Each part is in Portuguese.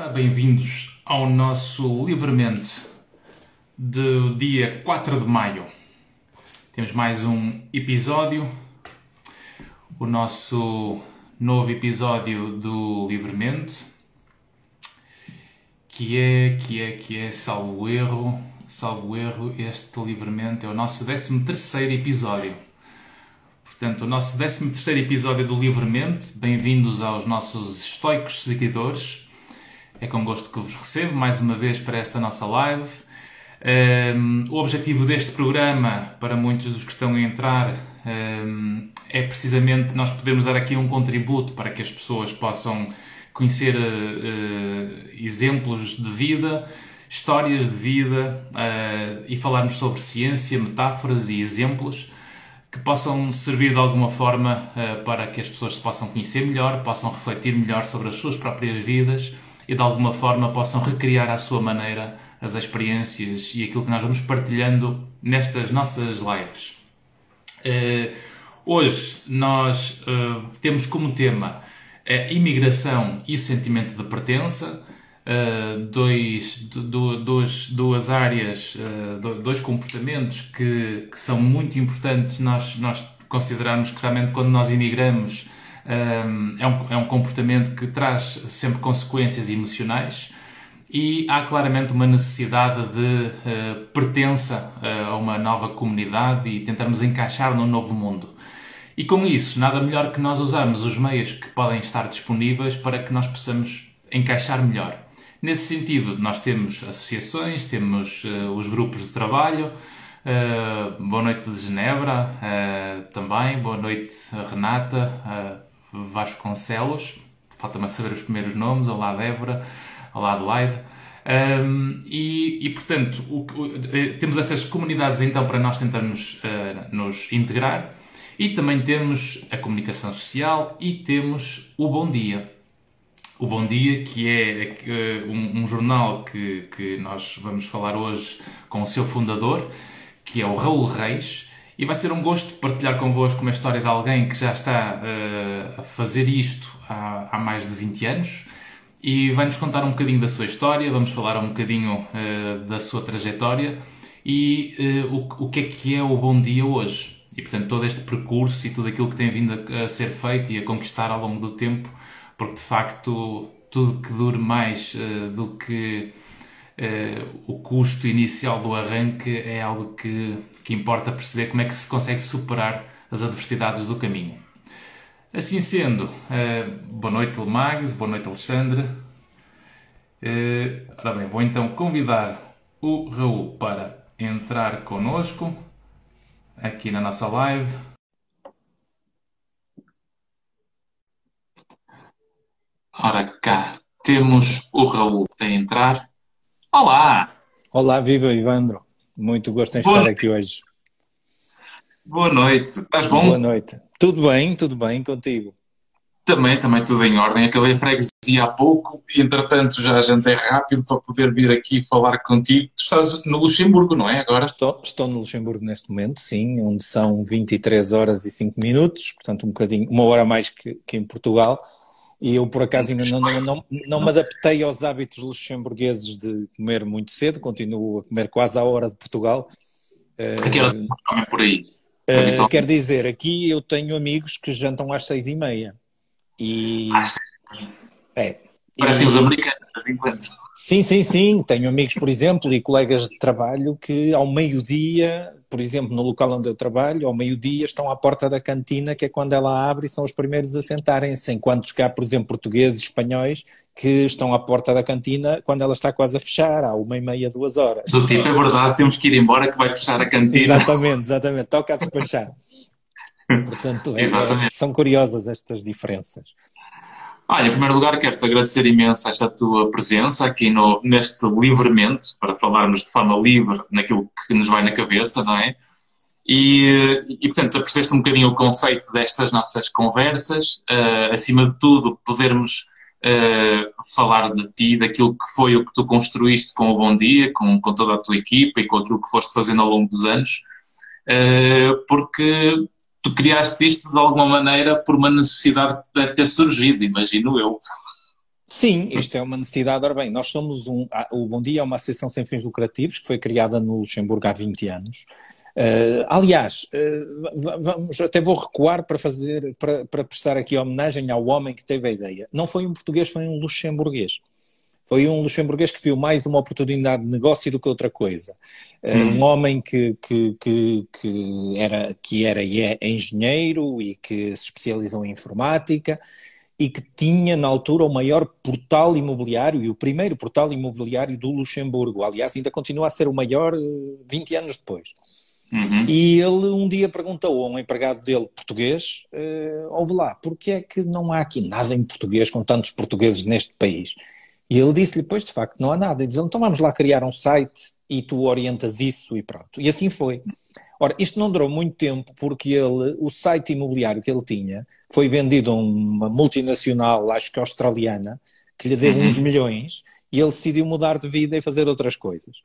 Ora, bem-vindos ao nosso Livremente do dia 4 de maio. Temos mais um episódio, o nosso novo episódio do Livremente, que é, que é, que é, salvo erro, salvo erro, este Livremente é o nosso 13 terceiro episódio. Portanto, o nosso 13 terceiro episódio do Livremente. Bem-vindos aos nossos estoicos seguidores. É com gosto que vos recebo mais uma vez para esta nossa live. Um, o objetivo deste programa, para muitos dos que estão a entrar, um, é precisamente nós podermos dar aqui um contributo para que as pessoas possam conhecer uh, exemplos de vida, histórias de vida uh, e falarmos sobre ciência, metáforas e exemplos que possam servir de alguma forma uh, para que as pessoas se possam conhecer melhor, possam refletir melhor sobre as suas próprias vidas e de alguma forma possam recriar à sua maneira as experiências e aquilo que nós vamos partilhando nestas nossas lives. Uh, hoje nós uh, temos como tema a imigração e o sentimento de pertença, uh, dois, do, dois, duas áreas, dois comportamentos que, que, são muito importantes nós, nós considerarmos que realmente quando nós imigramos é um, é um comportamento que traz sempre consequências emocionais e há claramente uma necessidade de uh, pertença uh, a uma nova comunidade e tentarmos encaixar num novo mundo. E com isso, nada melhor que nós usarmos os meios que podem estar disponíveis para que nós possamos encaixar melhor. Nesse sentido, nós temos associações, temos uh, os grupos de trabalho. boa noite de Genebra também, boa noite Renata, Vasconcelos, falta-me saber os primeiros nomes, Olá Débora, Olá Adelaide. Um, e, e, portanto, o, o, eh, temos essas comunidades então para nós tentarmos uh, nos integrar. E também temos a comunicação social e temos o Bom Dia. O Bom Dia, que é uh, um, um, jornal que, que nós vamos falar hoje com o seu fundador, que é o Raul Reis, e vai ser um gosto partilhar convosco uma história de alguém que já está uh, a fazer isto há, há, mais de 20 anos e vai-nos contar um bocadinho da sua história, vamos falar um bocadinho uh, da sua trajetória e uh, o, o que é que é o Bom Dia hoje. E portanto, todo este percurso e tudo aquilo que tem vindo a, a ser feito e a conquistar ao longo do tempo, porque de facto tudo que dure mais do que o custo inicial do arranque é algo que que importa perceber como é que se consegue superar as adversidades do caminho. Assim sendo, uh, boa noite Lemags, boa noite Alexandre. Uh, ora bem, vou então convidar o Raul para entrar connosco aqui na nossa live. Ora cá, temos o Raul a entrar. Olá! Olá, viva Ivandro! Muito gosto em Boa estar aqui hoje. Boa noite. Estás bom? Boa noite. Tudo bem, tudo bem contigo? Também, também tudo em ordem. Acabei a freguesia há pouco e, entretanto, já jantei rápido para poder vir aqui falar contigo. Tu estás no Luxemburgo, não é? Agora? Estou, estou no Luxemburgo neste momento, sim, onde são 23 horas e 5 minutos, portanto, um bocadinho, uma hora mais que, que em Portugal. E eu, por acaso, ainda não, não, não, não, me adaptei aos hábitos luxemburgueses de comer muito cedo, continuo a comer quase à hora de Portugal. A que horas é por aí? Uh, quer dizer, aqui eu tenho amigos que jantam às seis e meia. E... Às seis É. Parecem os americanos, enquanto. Sim, sim, sim. Tenho amigos, por exemplo, e colegas de trabalho que ao meio-dia, por exemplo, no local onde eu trabalho, ao meio-dia estão à porta da cantina, que é quando ela abre e são os primeiros a sentarem-se, enquanto cá, por exemplo, portugueses, espanhóis, que estão à porta da cantina quando ela está quase a fechar, há uma e meia, duas horas. Do tipo, é verdade, temos que ir embora que vai fechar a cantina. Exatamente, exatamente, toca a despachar. Portanto, é, são curiosas estas diferenças. Olha, em primeiro lugar, quero-te agradecer imenso esta tua presença aqui no, neste Livremente, para falarmos de forma livre naquilo que nos vai na cabeça, não é? E, e portanto, percebeste um bocadinho o conceito destas nossas conversas, uh, acima de tudo, podermos uh, falar de ti, daquilo que foi o que tu construíste com o Bom Dia, com, com toda a tua equipa e com aquilo que foste fazendo ao longo dos anos, uh, porque tu criaste isto de alguma maneira por uma necessidade que deve ter surgido, imagino eu. Sim, isto é uma necessidade. Ora bem, nós somos um. O Bom Dia é uma associação sem fins lucrativos que foi criada no Luxemburgo há 20 anos. Uh, aliás, uh, vamos, até vou recuar para fazer, para, para prestar aqui homenagem ao homem que teve a ideia. Não foi um português, foi um luxemburguês. Foi um luxemburguês que viu mais uma oportunidade de negócio do que outra coisa. Uh, Um homem que, que, que, que, era, que era e é engenheiro e que se especializou em informática e que tinha na altura o maior portal imobiliário e o primeiro portal imobiliário do Luxemburgo. Aliás, ainda continua a ser o maior 20 anos depois. Uhum. E ele um dia perguntou a um empregado dele português: uh, ouve lá, porquê é que não há aqui nada em português com tantos portugueses neste país? E ele disse-lhe: Pois de facto não há nada. E diz: Então vamos lá criar um site e tu orientas isso e pronto. E assim foi. Ora, isto não durou muito tempo porque ele, o site imobiliário que ele tinha foi vendido a uma multinacional, acho que australiana, que lhe deu uhum. uns milhões e ele decidiu mudar de vida e fazer outras coisas.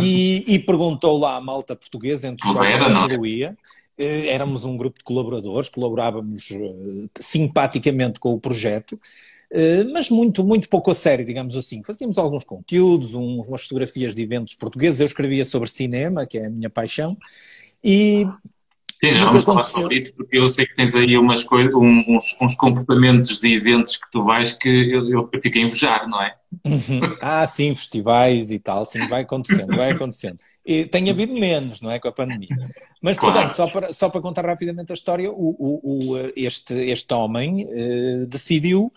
E, e perguntou lá à malta portuguesa, entre os quais eu incluía, eh, éramos um grupo de colaboradores, colaborávamos uh, simpaticamente com o projeto, mas muito, muito pouco a sério, digamos assim. Fazíamos alguns conteúdos, uns, umas fotografias de eventos portugueses, eu escrevia sobre cinema, que é a minha paixão, e Sim, já vamos falar sobre isso, porque eu sei que tens aí umas coisas, uns, uns comportamentos de eventos que tu vais que eu, eu fico a invejar, não é? Uhum. ah, sim, festivais e tal, sim, vai acontecendo, vai acontecendo. E tem havido menos, não é, com a pandemia. Mas, claro. portanto, só para, só para contar rapidamente a história, o, o, o este, este homem uh, decidiu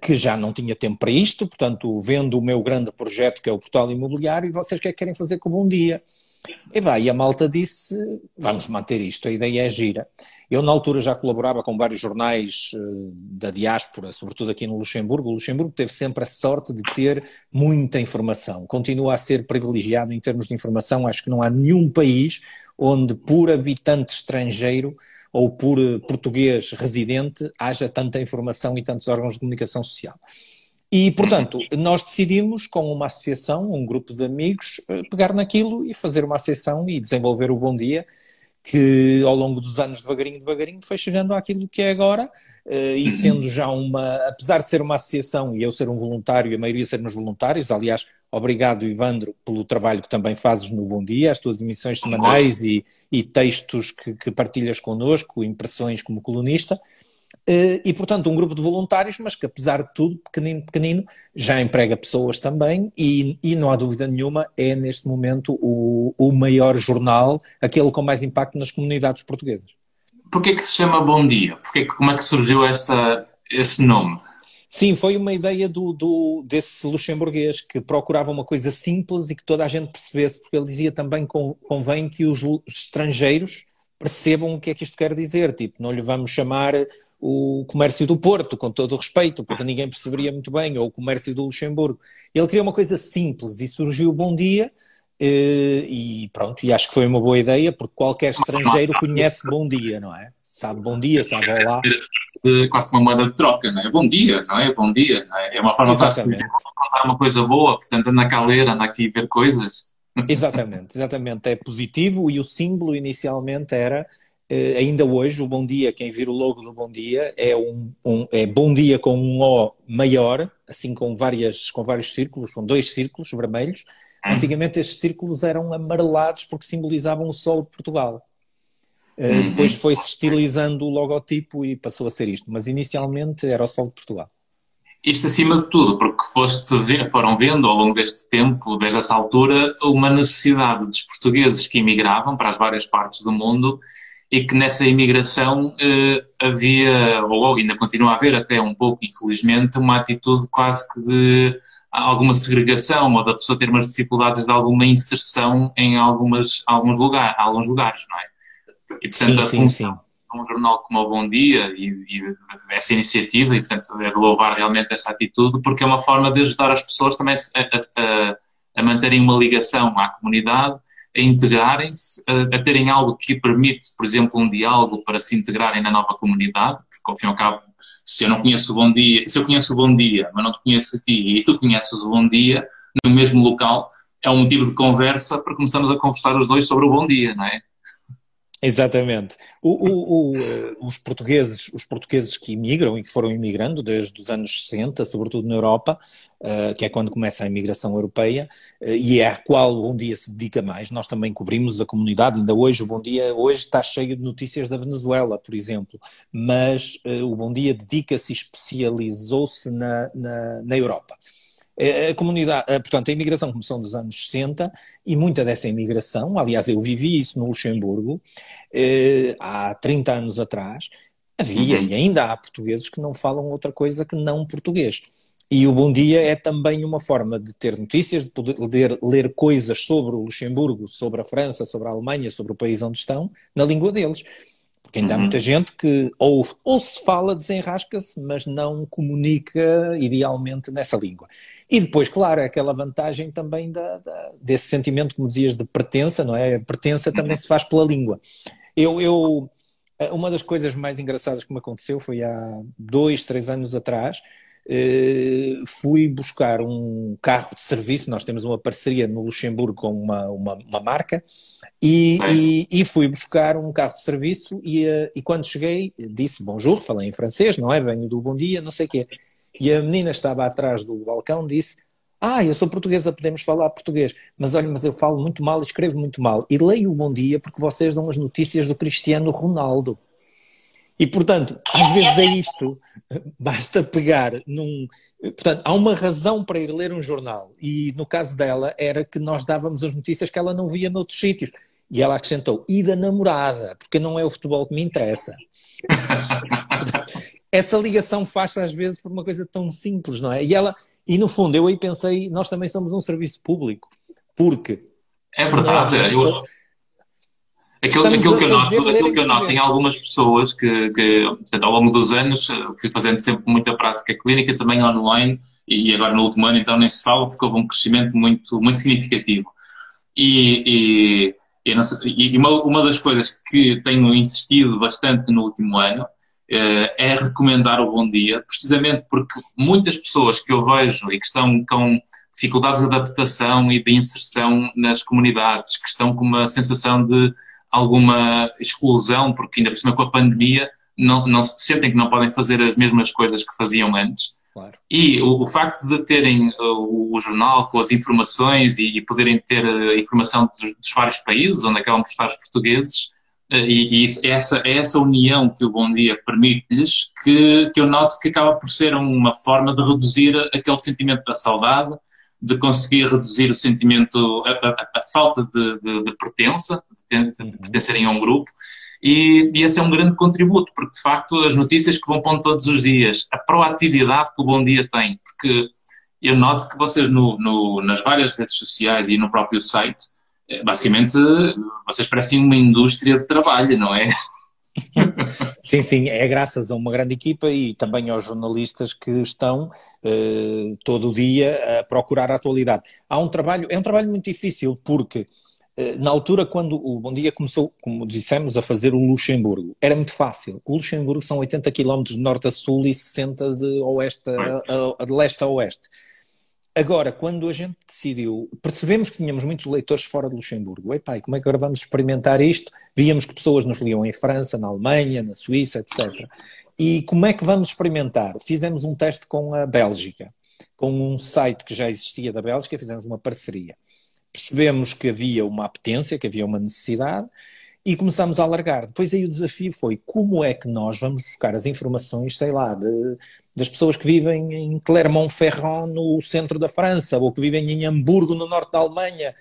que já não tinha tempo para isto, portanto, vendo o meu grande projeto, que é o portal imobiliário, e vocês o que é que querem fazer com o Bom Dia? E, vai, e a malta disse: vamos manter isto, a ideia é gira. Eu, na altura, já colaborava com vários jornais uh, da diáspora, sobretudo aqui no Luxemburgo. O Luxemburgo teve sempre a sorte de ter muita informação, continua a ser privilegiado em termos de informação. Acho que não há nenhum país onde, por habitante estrangeiro ou por eh, português residente, haja tanta informação e tantos órgãos de comunicação social. E, portanto, nós decidimos, com uma associação, um grupo de amigos, eh, pegar naquilo e fazer uma associação e desenvolver o Bom Dia, que ao longo dos anos, devagarinho, devagarinho, foi chegando àquilo que é agora, eh, e sendo já uma, apesar de ser uma associação e eu ser um voluntário, a maioria sermos voluntários, aliás, obrigado, Ivandro, pelo trabalho que também fazes no Bom Dia, as tuas emissões semanais e, e textos que, que partilhas connosco, impressões como colunista, eh, e, portanto, um grupo de voluntários, mas que, apesar de tudo, pequenino, pequenino, já emprega pessoas também e, e não há dúvida nenhuma, é neste momento o, o maior jornal, aquele com mais impacto nas comunidades portuguesas. Porquê que se chama Bom Dia? Porquê, como é que surgiu essa, esse nome? Sim, foi uma ideia do, do, desse luxemburguês que procurava uma coisa simples e que toda a gente percebesse, porque ele dizia também convém que os estrangeiros percebam o que é que isto quer dizer. Tipo, não lhe vamos chamar o comércio do Porto, com todo o respeito, porque ninguém perceberia muito bem, ou o comércio do Luxemburgo. Ele queria uma coisa simples e surgiu o Bom Dia. Eh, e pronto, e acho que foi uma boa ideia, porque qualquer estrangeiro conhece Bom Dia, não é? Sabe Bom Dia, sabe Olá. Quase uma moeda de troca, não é? Bom dia, não é? Bom dia, não é? É uma forma de contar uma coisa boa, portanto anda cá a ler, anda aqui a ver coisas. Exatamente, exatamente. É positivo e o símbolo inicialmente era Uh, ainda hoje, o Bom Dia, quem vira o logo do Bom Dia, é, um, um, é Bom Dia com um O maior, assim com, várias, com vários círculos, com dois círculos vermelhos. Hum. Antigamente estes círculos eram amarelados porque simbolizavam o Sol de Portugal. Uh, depois foi-se estilizando o logotipo e passou a ser isto, mas inicialmente era o Sol de Portugal. Isto acima de tudo, porque foste, foram vendo ao longo deste tempo, desde essa altura, uma necessidade dos portugueses que emigravam para as várias partes do mundo e que nessa imigração eh, havia, ou ainda continua a haver até um pouco, infelizmente, uma atitude quase que de alguma segregação ou da pessoa ter umas dificuldades de alguma inserção em algumas, alguns, lugar, alguns lugares, não é? E, portanto, sim, sim, sim. um jornal como o Bom Dia e, e, essa iniciativa, e portanto é de louvar realmente essa atitude, porque é uma forma de ajudar as pessoas também a, a, a manterem uma ligação à comunidade a integrarem-se, a, a, terem algo que permite, por exemplo, um diálogo para se integrarem na nova comunidade, porque ao fim e ao cabo, se eu não conheço o Bom Dia, se eu conheço o Bom Dia, mas não te conheço a ti, e tu conheces o Bom Dia, no mesmo local, é um motivo de conversa para começarmos a conversar os dois sobre o Bom Dia, não é? Exatamente. O, o, o, eh, os, portugueses, os portugueses que imigram e que foram imigrando desde os anos 60, sobretudo na Europa, uh, que é quando começa a imigração europeia, uh, e é a qual o Bom Dia se dedica mais. Nós também cobrimos a comunidade, ainda hoje o Bom Dia hoje está cheio de notícias da Venezuela, por exemplo, mas o Bom Dia dedica-se e especializou-se na, na, na Europa. A comunidade, portanto, a imigração começou nos anos 60 e muita dessa imigração, aliás, eu vivi isso no Luxemburgo eh, há 30 anos atrás, havia uhum. e ainda há portugueses que não falam outra coisa que não português. E o Bom Dia é também uma forma de ter notícias, de poder ler coisas sobre o Luxemburgo, sobre a França, sobre a Alemanha, sobre o país onde estão, na língua deles. Porque ainda uhum. há muita gente que ou, ou se fala, desenrasca-se, mas não comunica idealmente nessa língua. E depois, claro, é aquela vantagem também da, da, desse sentimento, como dizias, de pertença, não é? A pertença também uhum. se faz pela língua. Eu, eu, uma das coisas mais engraçadas que me aconteceu foi há dois, três anos atrás. Uh, fui buscar um carro de serviço. Nós temos uma parceria no Luxemburgo com uma, uma, uma marca e, e, e, fui buscar um carro de serviço. E, uh, e quando cheguei, disse bonjour, falei em francês, não é? Venho do bom dia, não sei o quê. E a menina estava atrás do balcão, disse: Ah, eu sou portuguesa, podemos falar português. Mas olha, mas eu falo muito mal, escrevo muito mal. E leio o Bom Dia porque vocês dão as notícias do Cristiano Ronaldo. E, portanto, às vezes é isto. Basta pegar num. Portanto, há uma razão para ir ler um jornal. E no caso dela, era que nós dávamos as notícias que ela não via noutros sítios. E ela acrescentou: e da namorada, porque não é o futebol que me interessa. essa ligação faz às vezes por uma coisa tão simples, não é? E ela, e no fundo, eu aí pensei, nós também somos um serviço público, porque. É verdade, nós, eu, Aquilo, aquilo, que eu noto, aquilo que eu noto em algumas pessoas que, que portanto, ao longo dos anos fui fazendo sempre muita prática clínica, também online, e agora no último ano então nem se fala, porque houve um crescimento muito, muito significativo. E, e, e, e uma, uma das coisas que tenho insistido bastante no último ano eh, é recomendar o Bom Dia, precisamente porque muitas pessoas que eu vejo e que estão com dificuldades de adaptação e de inserção nas comunidades, que estão com uma sensação de alguma exclusão, porque ainda por cima com a pandemia não, não sentem que não podem fazer as mesmas coisas que faziam antes. Claro. E o, o, facto de terem uh, o, jornal com as informações e, e poderem ter a uh, informação dos, dos, vários países onde acabam por estar os portugueses, uh, e, e isso, essa, é essa união que o Bom Dia permite-lhes que, que eu noto que acaba por ser uma forma de reduzir aquele sentimento da saudade, de conseguir reduzir o sentimento, a, a, a falta de, de, de pertença, de, de, uhum. pertencerem a um grupo. E, e, esse é um grande contributo, porque de facto as notícias que vão pondo todos os dias, a proatividade que o Bom Dia tem, porque eu noto que vocês no, no, nas várias redes sociais e no próprio site, eh, basicamente vocês parecem uma indústria de trabalho, não é? sim, sim, é graças a uma grande equipa e também aos jornalistas que estão uh, todo o dia a procurar a atualidade. Há um trabalho, é um trabalho muito difícil porque uh, na altura quando o Bom Dia começou, como dissemos, a fazer o Luxemburgo, era muito fácil. O Luxemburgo são 80 km de norte a sul e 60 de, oeste a, a, de leste a oeste. Agora, quando a gente decidiu, percebemos que tínhamos muitos leitores fora de Luxemburgo. Epá, como é que agora vamos experimentar isto? Víamos que pessoas nos liam em França, na Alemanha, na Suíça, etc. E como é que vamos experimentar? Fizemos um teste com a Bélgica, com um site que já existia da Bélgica, fizemos uma parceria. Percebemos que havia uma apetência, que havia uma necessidade, e começámos a alargar. Depois aí o desafio foi como é que nós vamos buscar as informações, sei lá, de, das pessoas que vivem em Clermont-Ferrand, no centro da França, ou que vivem em Hamburgo, no norte da Alemanha.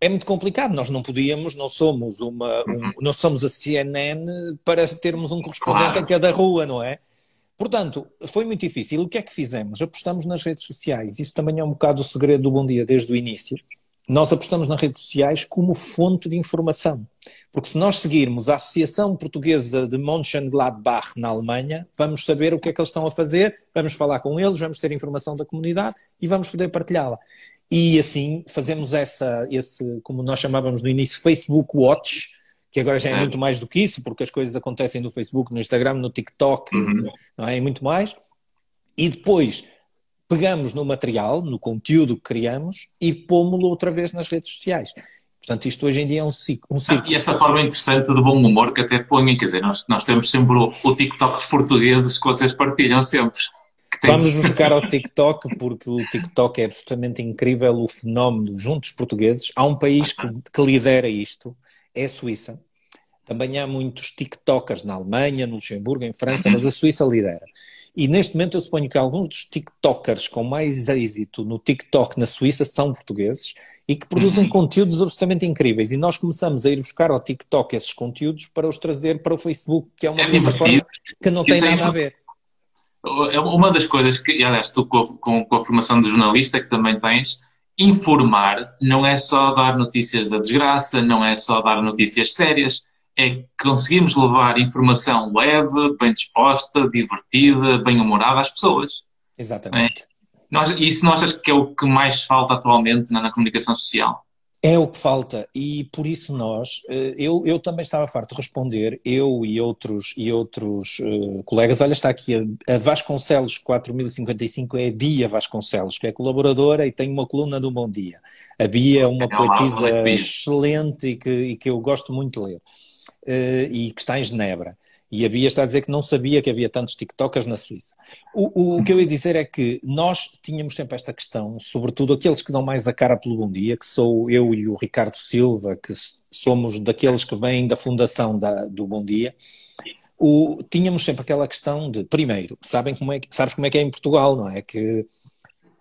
É muito complicado, nós não podíamos, não somos uma, um, uhum. não somos a CNN para termos um correspondente claro. a cada rua, não é? Portanto, foi muito difícil. O que é que fizemos? Apostamos nas redes sociais. Isso também é um bocado o segredo do Bom Dia desde o início nós apostamos nas redes sociais como fonte de informação. Porque se nós seguirmos a Associação Portuguesa de Mönchengladbach na Alemanha, vamos saber o que é que eles estão a fazer, vamos falar com eles, vamos ter informação da comunidade e vamos poder partilhá-la. E assim fazemos essa, esse, como nós chamávamos no início, Facebook Watch, que agora já é, é. muito mais do que isso, porque as coisas acontecem no Facebook, no Instagram, no TikTok, uhum. não é? E muito mais. E depois pegamos no material, no conteúdo que criamos e pomos-lo outra vez nas redes sociais. Portanto, isto hoje em dia é um ciclo. Um ciclo. Ah, e essa forma interessante de bom humor que até põe, quer dizer, nós, nós temos sempre o, o TikTok dos portugueses que vocês partilham sempre. Vamos buscar ao TikTok, porque o TikTok é absolutamente incrível o fenómeno junto dos portugueses. Há um país que, que lidera isto, é a Suíça. Também há muitos TikTokers na Alemanha, no Luxemburgo, em França, mas a Suíça lidera. E neste momento eu suponho que alguns dos TikTokers com mais êxito no TikTok na Suíça são portugueses e que produzem uhum. conteúdos absolutamente incríveis. E nós começamos a ir buscar ao TikTok esses conteúdos para os trazer para o Facebook, que é uma é plataforma que não tem Isso é nada é... a ver. É uma das coisas que, aliás, tu com, com, com a formação de jornalista que também tens, informar não é só dar notícias da desgraça, não é só dar notícias sérias, é conseguirmos levar informação leve, bem disposta, divertida, bem humorada às pessoas. Exatamente. É? Nós, isso não achas que é o que mais falta atualmente na, na comunicação social? É o que falta e por isso nós, eh, eu, eu também estava farto de responder, eu e outros, e outros uh, colegas, olha está aqui a, a Vasconcelos 4055 é a Bia Vasconcelos, que é colaboradora e tem uma coluna do Bom Dia. A Bia é uma é poetisa excelente e que, e que eu gosto muito de ler e que está em Genebra. E a Bia está a dizer que não sabia que havia tantos TikTokers na Suíça. O, o, o, que eu ia dizer é que nós tínhamos sempre esta questão, sobretudo aqueles que dão mais a cara pelo Bom Dia, que sou eu e o Ricardo Silva, que somos daqueles que vêm da fundação da, do Bom Dia. O, tínhamos sempre aquela questão de, primeiro, sabem como é, sabes como é que é em Portugal, não é? Que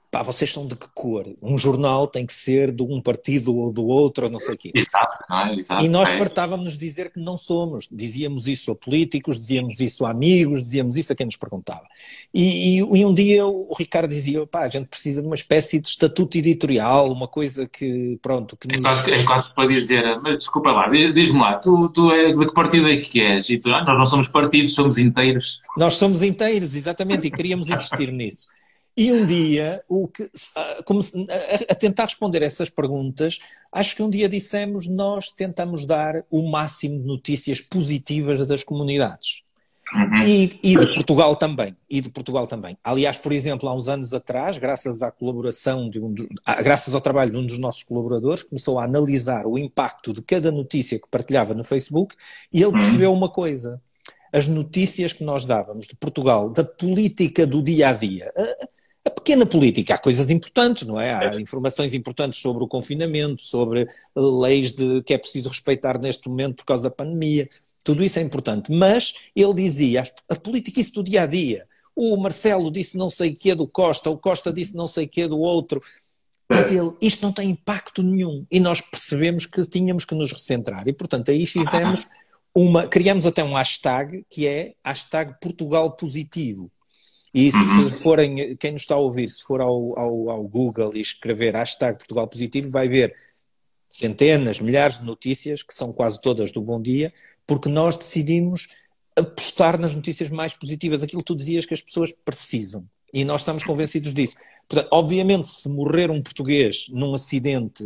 pá, vocês são de que cor? Um jornal tem que ser de um partido ou do outro, ou não sei o quê. Exato, não é? Exato, e nós é. fartávamos de dizer que não somos. Dizíamos isso a políticos, dizíamos isso a amigos, dizíamos isso a quem nos perguntava. E, e, e um dia o Ricardo dizia, pá, a gente precisa de uma espécie de estatuto editorial, uma coisa que, pronto... Que é, quase, é quase para dizer, mas desculpa lá, diz-me lá, tu, tu é, de que partido é que és? E tu, ah, nós não somos partidos, somos inteiros. Nós somos inteiros, exatamente, e queríamos insistir nisso. E um dia, o que, como, a, a, tentar responder essas perguntas, acho que um dia dissemos nós tentamos dar o máximo de notícias positivas das comunidades. Uhum. E, e, de Portugal também. E de Portugal também. Aliás, por exemplo, há uns anos atrás, graças à colaboração de um, graças ao trabalho de um dos nossos colaboradores, começou a analisar o impacto de cada notícia que partilhava no Facebook e ele uhum. percebeu uma coisa. As notícias que nós dávamos de Portugal, da política do dia a dia, a pequena política. Há coisas importantes, não é? Há informações importantes sobre o confinamento, sobre leis de, que é preciso respeitar neste momento por causa da pandemia. Tudo isso é importante. Mas ele dizia, a política isso do dia a dia. O Marcelo disse não sei o que do Costa, o Costa disse não sei o que do outro. Diz ele, isto não tem impacto nenhum. E nós percebemos que tínhamos que nos recentrar. E, portanto, aí fizemos uma. Criamos até um hashtag que é hashtag Portugal Positivo e se uhum. forem, quem nos está a ouvir, se for ao, ao, ao Google e escrever hashtag Portugal Positivo, vai ver centenas, milhares de notícias, que são quase todas do Bom Dia, porque nós decidimos apostar nas notícias mais positivas, aquilo que tu dizias que as pessoas precisam. E nós estamos convencidos disso. Portanto, obviamente, se morrer um português num acidente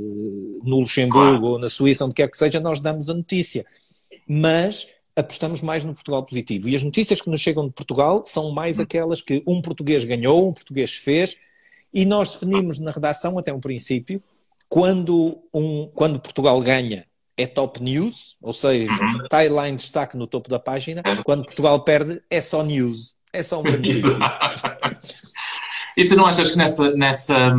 no Luxemburgo claro. ou na Suíça, onde quer que seja, nós damos a notícia. Mas apostamos mais no Portugal positivo. E as notícias que nos chegam de Portugal são mais hum. aquelas que um português ganhou, um português fez, e nós definimos na redação até um princípio, quando, um, quando Portugal ganha é top news, ou seja, uhum. está lá em destaque no topo da página, quando Portugal perde é só news, é só uma notícia. e tu não achas que nessa, nessa,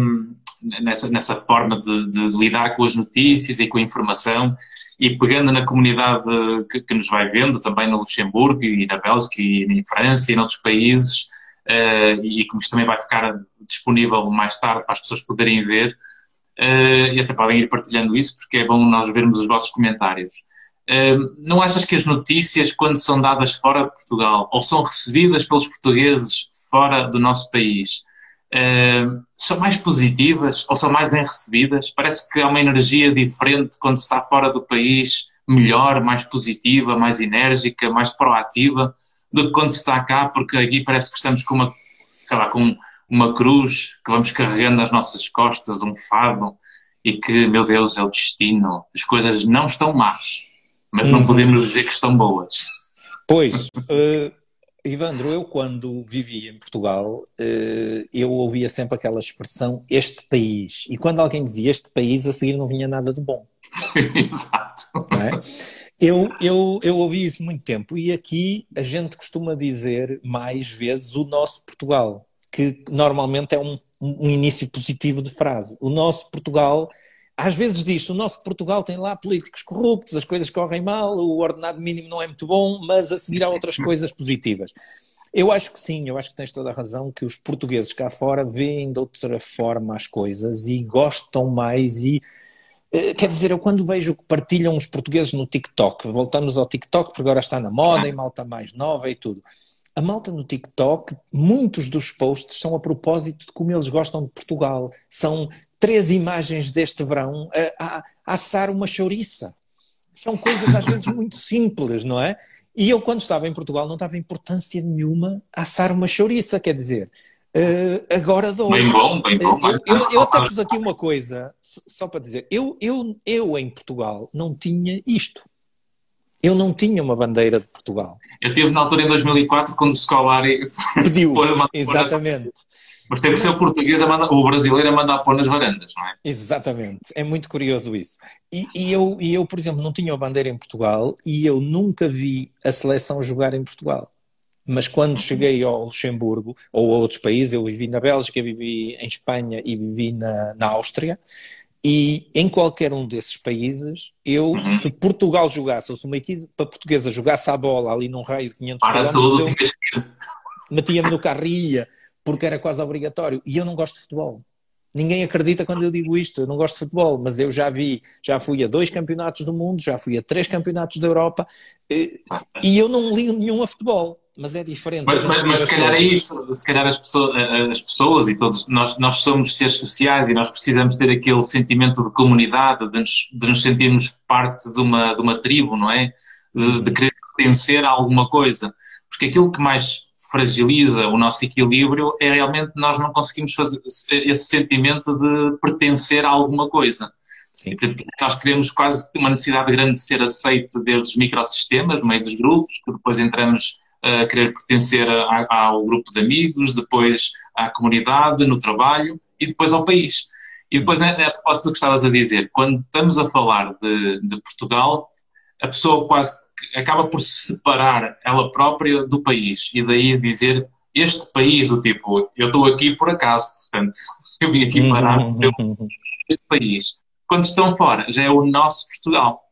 nessa, nessa forma de, de lidar com as notícias e com a informação, e pegando na comunidade que, que, nos vai vendo, também no Luxemburgo e na Bélgica e em França e em outros países, uh, e como isto também vai ficar disponível mais tarde para as pessoas poderem ver, uh, e até podem ir partilhando isso, porque é bom nós vermos os vossos comentários. Uh, não achas que as notícias, quando são dadas fora de Portugal, ou são recebidas pelos portugueses fora do nosso país, Uh, são mais positivas ou são mais bem recebidas? Parece que há uma energia diferente quando se está fora do país, melhor, mais positiva, mais enérgica, mais proativa, do que quando se está cá, porque aqui parece que estamos com uma, sei lá, com uma cruz que vamos carregando nas nossas costas, um fado, e que, meu Deus, é o destino. As coisas não estão más, mas não uhum. podemos dizer que estão boas. Pois, uh, Ivandro, eu quando vivia em Portugal, eh, eu ouvia sempre aquela expressão este país. E quando alguém dizia este país, a seguir não vinha nada de bom. Exato. É? Eu, eu, eu ouvi isso muito tempo e aqui a gente costuma dizer mais vezes o nosso Portugal, que normalmente é um, um início positivo de frase. O nosso Portugal às vezes diz o nosso Portugal tem lá políticos corruptos, as coisas correm mal, o ordenado mínimo não é muito bom, mas a seguir há outras coisas positivas. Eu acho que sim, eu acho que tens toda a razão que os portugueses cá fora veem de outra forma as coisas e gostam mais e eh, quer dizer, eu quando vejo que partilham os portugueses no TikTok, voltamos ao TikTok porque agora está na moda e malta mais nova e tudo. A malta no TikTok, muitos dos posts são a propósito de como eles gostam de Portugal. São três imagens deste verão a, a, a assar uma chouriça. São coisas às vezes muito simples, não é? E eu, quando estava em Portugal, não dava importância nenhuma a assar uma chouriça, quer dizer, uh, agora dou. Bem bom, bem bom. Eu, eu, eu, até pus aqui uma coisa, só para dizer, eu, eu, eu em Portugal não tinha isto. Eu não tinha uma bandeira de Portugal. Eu tive na altura em 2004 quando o Scolari pediu. Exatamente. Mas teve que ser o português, a mandar, o brasileiro a mandar pôr nas varandas, não é? Exatamente. É muito curioso isso. E, e, eu, e eu, por exemplo, não tinha uma bandeira em Portugal e eu nunca vi a seleção jogar em Portugal. Mas quando cheguei ao Luxemburgo ou a outros países, eu vivi na Bélgica, vivi em Espanha e vivi na, na Áustria, e em qualquer um desses países, eu, uhum. se Portugal jogasse, ou se uma equipa portuguesa jogasse a bola ali num raio de 500 km, eu metia-me no carro e ia, porque era quase obrigatório. E eu não gosto de futebol. Ninguém acredita quando eu digo isto, eu não gosto de futebol, mas eu já vi, já fui a dois campeonatos do mundo, já fui a três campeonatos da Europa, e, e eu não ligo nenhum a futebol mas é diferente. Mas, mas, mas se calhar é isso, se calhar as pessoas, as pessoas e todos, nós, nós somos seres sociais e nós precisamos ter aquele sentimento de comunidade, de nos, de nos sentirmos parte de uma, de uma tribo, não é? De, de querer pertencer a alguma coisa. Porque aquilo que mais fragiliza o nosso equilíbrio é realmente nós não conseguimos fazer esse sentimento de pertencer a alguma coisa. Sim. Nós queremos quase uma necessidade grande de ser aceito desde os microsistemas, no meio dos grupos, que depois entramos a querer pertencer a, ao grupo de amigos, depois à comunidade, no trabalho e depois ao país. E depois, né, a propósito do que estavas a dizer, quando estamos a falar de, de Portugal, a pessoa quase acaba por se separar ela própria do país e daí dizer este país do tipo, eu estou aqui por acaso, portanto, eu vim aqui parar este país. Quando estão fora, já é o nosso Portugal.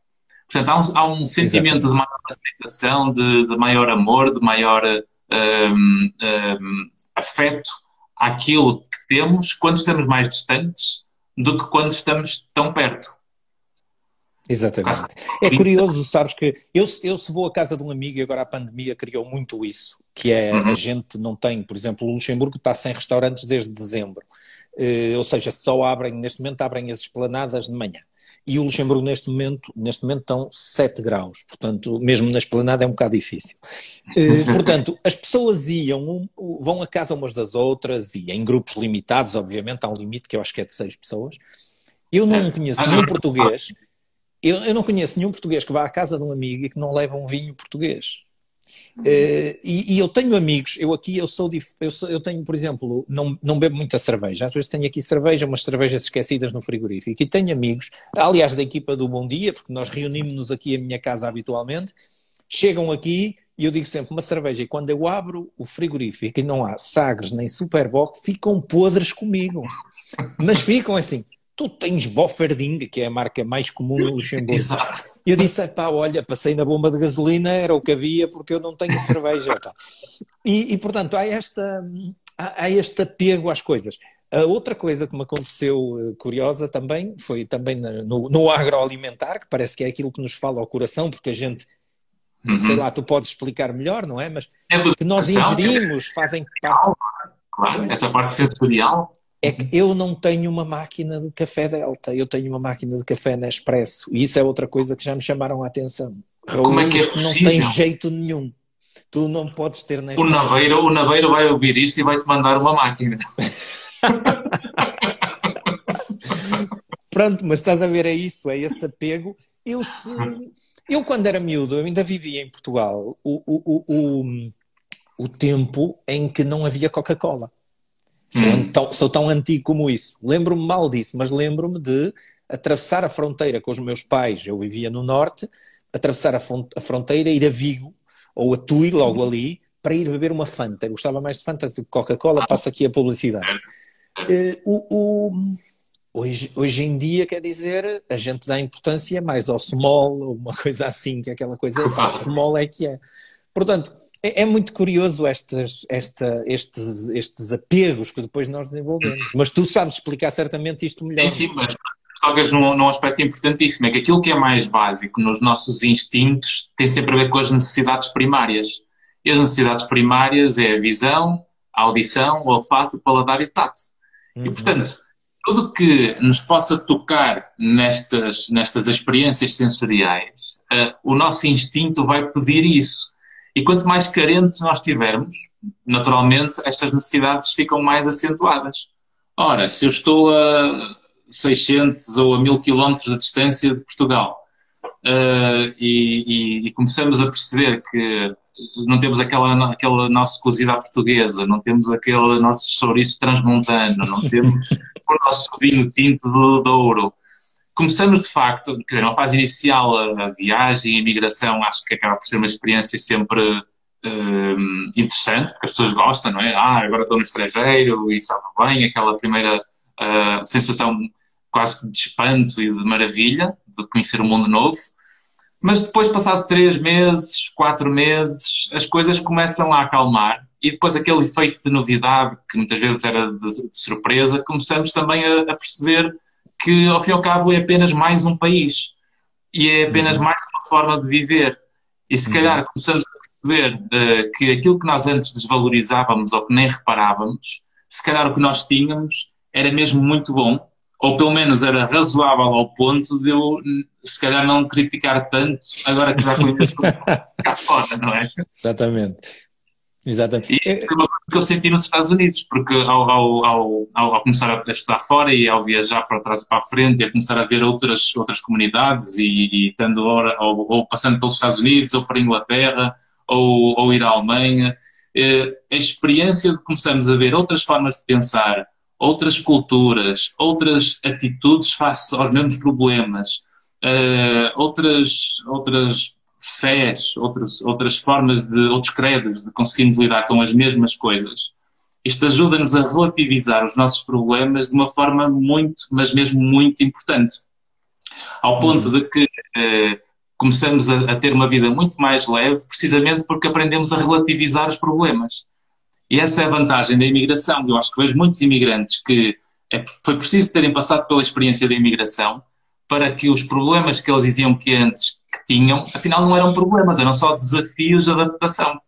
Portanto, há um, há um sentimento de maior aceitação, de, de, maior amor, de maior um, um, afeto àquilo que temos quando estamos mais distantes do que quando estamos tão perto. Exatamente. É curioso, sabes que eu, eu se vou à casa de um amigo e agora a pandemia criou muito isso, que é uhum. a gente não tem, por exemplo, o Luxemburgo está sem restaurantes desde dezembro, ou seja, só abrem, neste momento abrem as esplanadas de manhã e o Luxemburgo neste momento, neste momento estão 7 graus, portanto, mesmo na esplanada é um bocado difícil. Eh, portanto, as pessoas iam, vão a casa umas das outras e em grupos limitados, obviamente, há um limite que eu acho que é de 6 pessoas. Eu não é. conheço nenhum português, eu, eu não conheço nenhum português que vá à casa de um amigo e que não leva um vinho português. Uh, e, e, eu tenho amigos, eu aqui eu sou, eu, sou, eu tenho, por exemplo, não, não bebo muita cerveja, às vezes tenho aqui cerveja, umas cervejas esquecidas no frigorífico, e tenho amigos, aliás da equipa do Bom Dia, porque nós reunimos-nos aqui em minha casa habitualmente, chegam aqui e eu digo sempre uma cerveja, e quando eu abro o frigorífico e não há Sagres nem Superboc, ficam podres comigo, mas ficam assim, tu tens Bofferding, que é a marca mais comum no Luxemburgo. Exato. E eu disse, pá, olha, passei na bomba de gasolina, era o que havia, porque eu não tenho cerveja. E, e, portanto, há, esta, há, há este apego às coisas. A outra coisa que me aconteceu eh, curiosa também, foi também no, no agroalimentar, que parece que é aquilo que nos fala ao coração, porque a gente uhum. sei lá, tu podes explicar melhor, não é? Mas é que nós ingerimos, fazem parte. Claro, essa parte sensorial é que eu não tenho uma máquina de café Delta, eu tenho uma máquina de café Nespresso. E isso é outra coisa que já me chamaram a atenção. Raul, Como é que é isto não tem jeito nenhum. Tu não podes ter Nespresso. O Naveiro, o Naveiro vai ouvir isto e vai-te mandar uma máquina. Pronto, mas estás a ver, é isso, é esse apego. Eu, se, eu quando era miúdo, eu ainda vivia em Portugal, o, o, o, o tempo em que não havia Coca-Cola. Sou, hum. tão, sou tão antigo como isso. Lembro-me mal disso, mas lembro-me de atravessar a fronteira com os meus pais, eu vivia no norte, atravessar a, fronteira, ir a Vigo ou a Tui, logo ali, para ir beber uma Fanta. Eu gostava mais de Fanta do que Coca-Cola, passa aqui a publicidade. Uh, o, o, hoje, hoje em dia, quer dizer, a gente dá importância mais ao small, ou uma coisa assim, que é aquela coisa, pá, small é que é. Portanto, é, é muito curioso estas, esta, estes, estes apegos que depois nós desenvolvemos. Mas tu sabes explicar certamente isto melhor. Sim, sim, mas tocas num, num aspecto importantíssimo, é que aquilo que é mais básico nos nossos instintos tem sempre a ver com as necessidades primárias. E as necessidades primárias é a visão, a audição, o olfato, o paladar e o tato. Uhum. E, portanto, tudo que nos possa tocar nestas, nestas experiências sensoriais, uh, o nosso instinto vai pedir isso. E quanto mais carentes nós tivermos, naturalmente, estas necessidades ficam mais acentuadas. Ora, se eu estou a 600 ou a 1000 quilómetros de distância de Portugal uh, e, e, e, começamos a perceber que não temos aquela, aquela nossa cozida portuguesa, não temos aquele nosso chouriço transmontano, não temos o nosso vinho tinto de, de ouro, começamos de facto, quer dizer, numa fase inicial, a, viagem, a imigração, acho que acaba por ser uma experiência sempre um, interessante, porque as pessoas gostam, não é? Ah, agora estou no estrangeiro e sabe bem, aquela primeira uh, sensação quase de espanto e de maravilha de conhecer um mundo novo. Mas depois, passado três meses, quatro meses, as coisas começam a acalmar e depois aquele efeito de novidade, que muitas vezes era de, de surpresa, começamos também a, a perceber que, ao fim e ao cabo, é apenas mais um país e é apenas uhum. mais uma forma de viver. E se calhar uhum. começamos a perceber uh, que aquilo que nós antes desvalorizávamos ou que nem reparávamos, se calhar o que nós tínhamos era mesmo muito bom, ou pelo menos era razoável ao ponto de eu, se calhar, não criticar tanto agora que já conheço cá fora, não é? Exatamente. Exatamente. E foi uma coisa que eu senti nos Estados Unidos, porque ao, ao, ao, ao, começar a estudar fora e ao viajar para trás e para a frente e a começar a ver outras, outras comunidades e, e estando hora, ou, ou, passando pelos Estados Unidos ou para a Inglaterra ou, ou ir à Alemanha, eh, a experiência de começarmos a ver outras formas de pensar, outras culturas, outras atitudes face aos mesmos problemas, eh, outras, outras fés, outras, outras formas de, outros credos de conseguirmos lidar com as mesmas coisas. Isto ajuda-nos a relativizar os nossos problemas de uma forma muito, mas mesmo muito importante. Ao ponto de que eh, começamos a, a, ter uma vida muito mais leve, precisamente porque aprendemos a relativizar os problemas. E essa é a vantagem da imigração. Eu acho que vejo muitos imigrantes que é, foi preciso terem passado pela experiência da imigração para que os problemas que eles diziam que antes que tinham, afinal não eram problemas, eram só desafios de adaptação.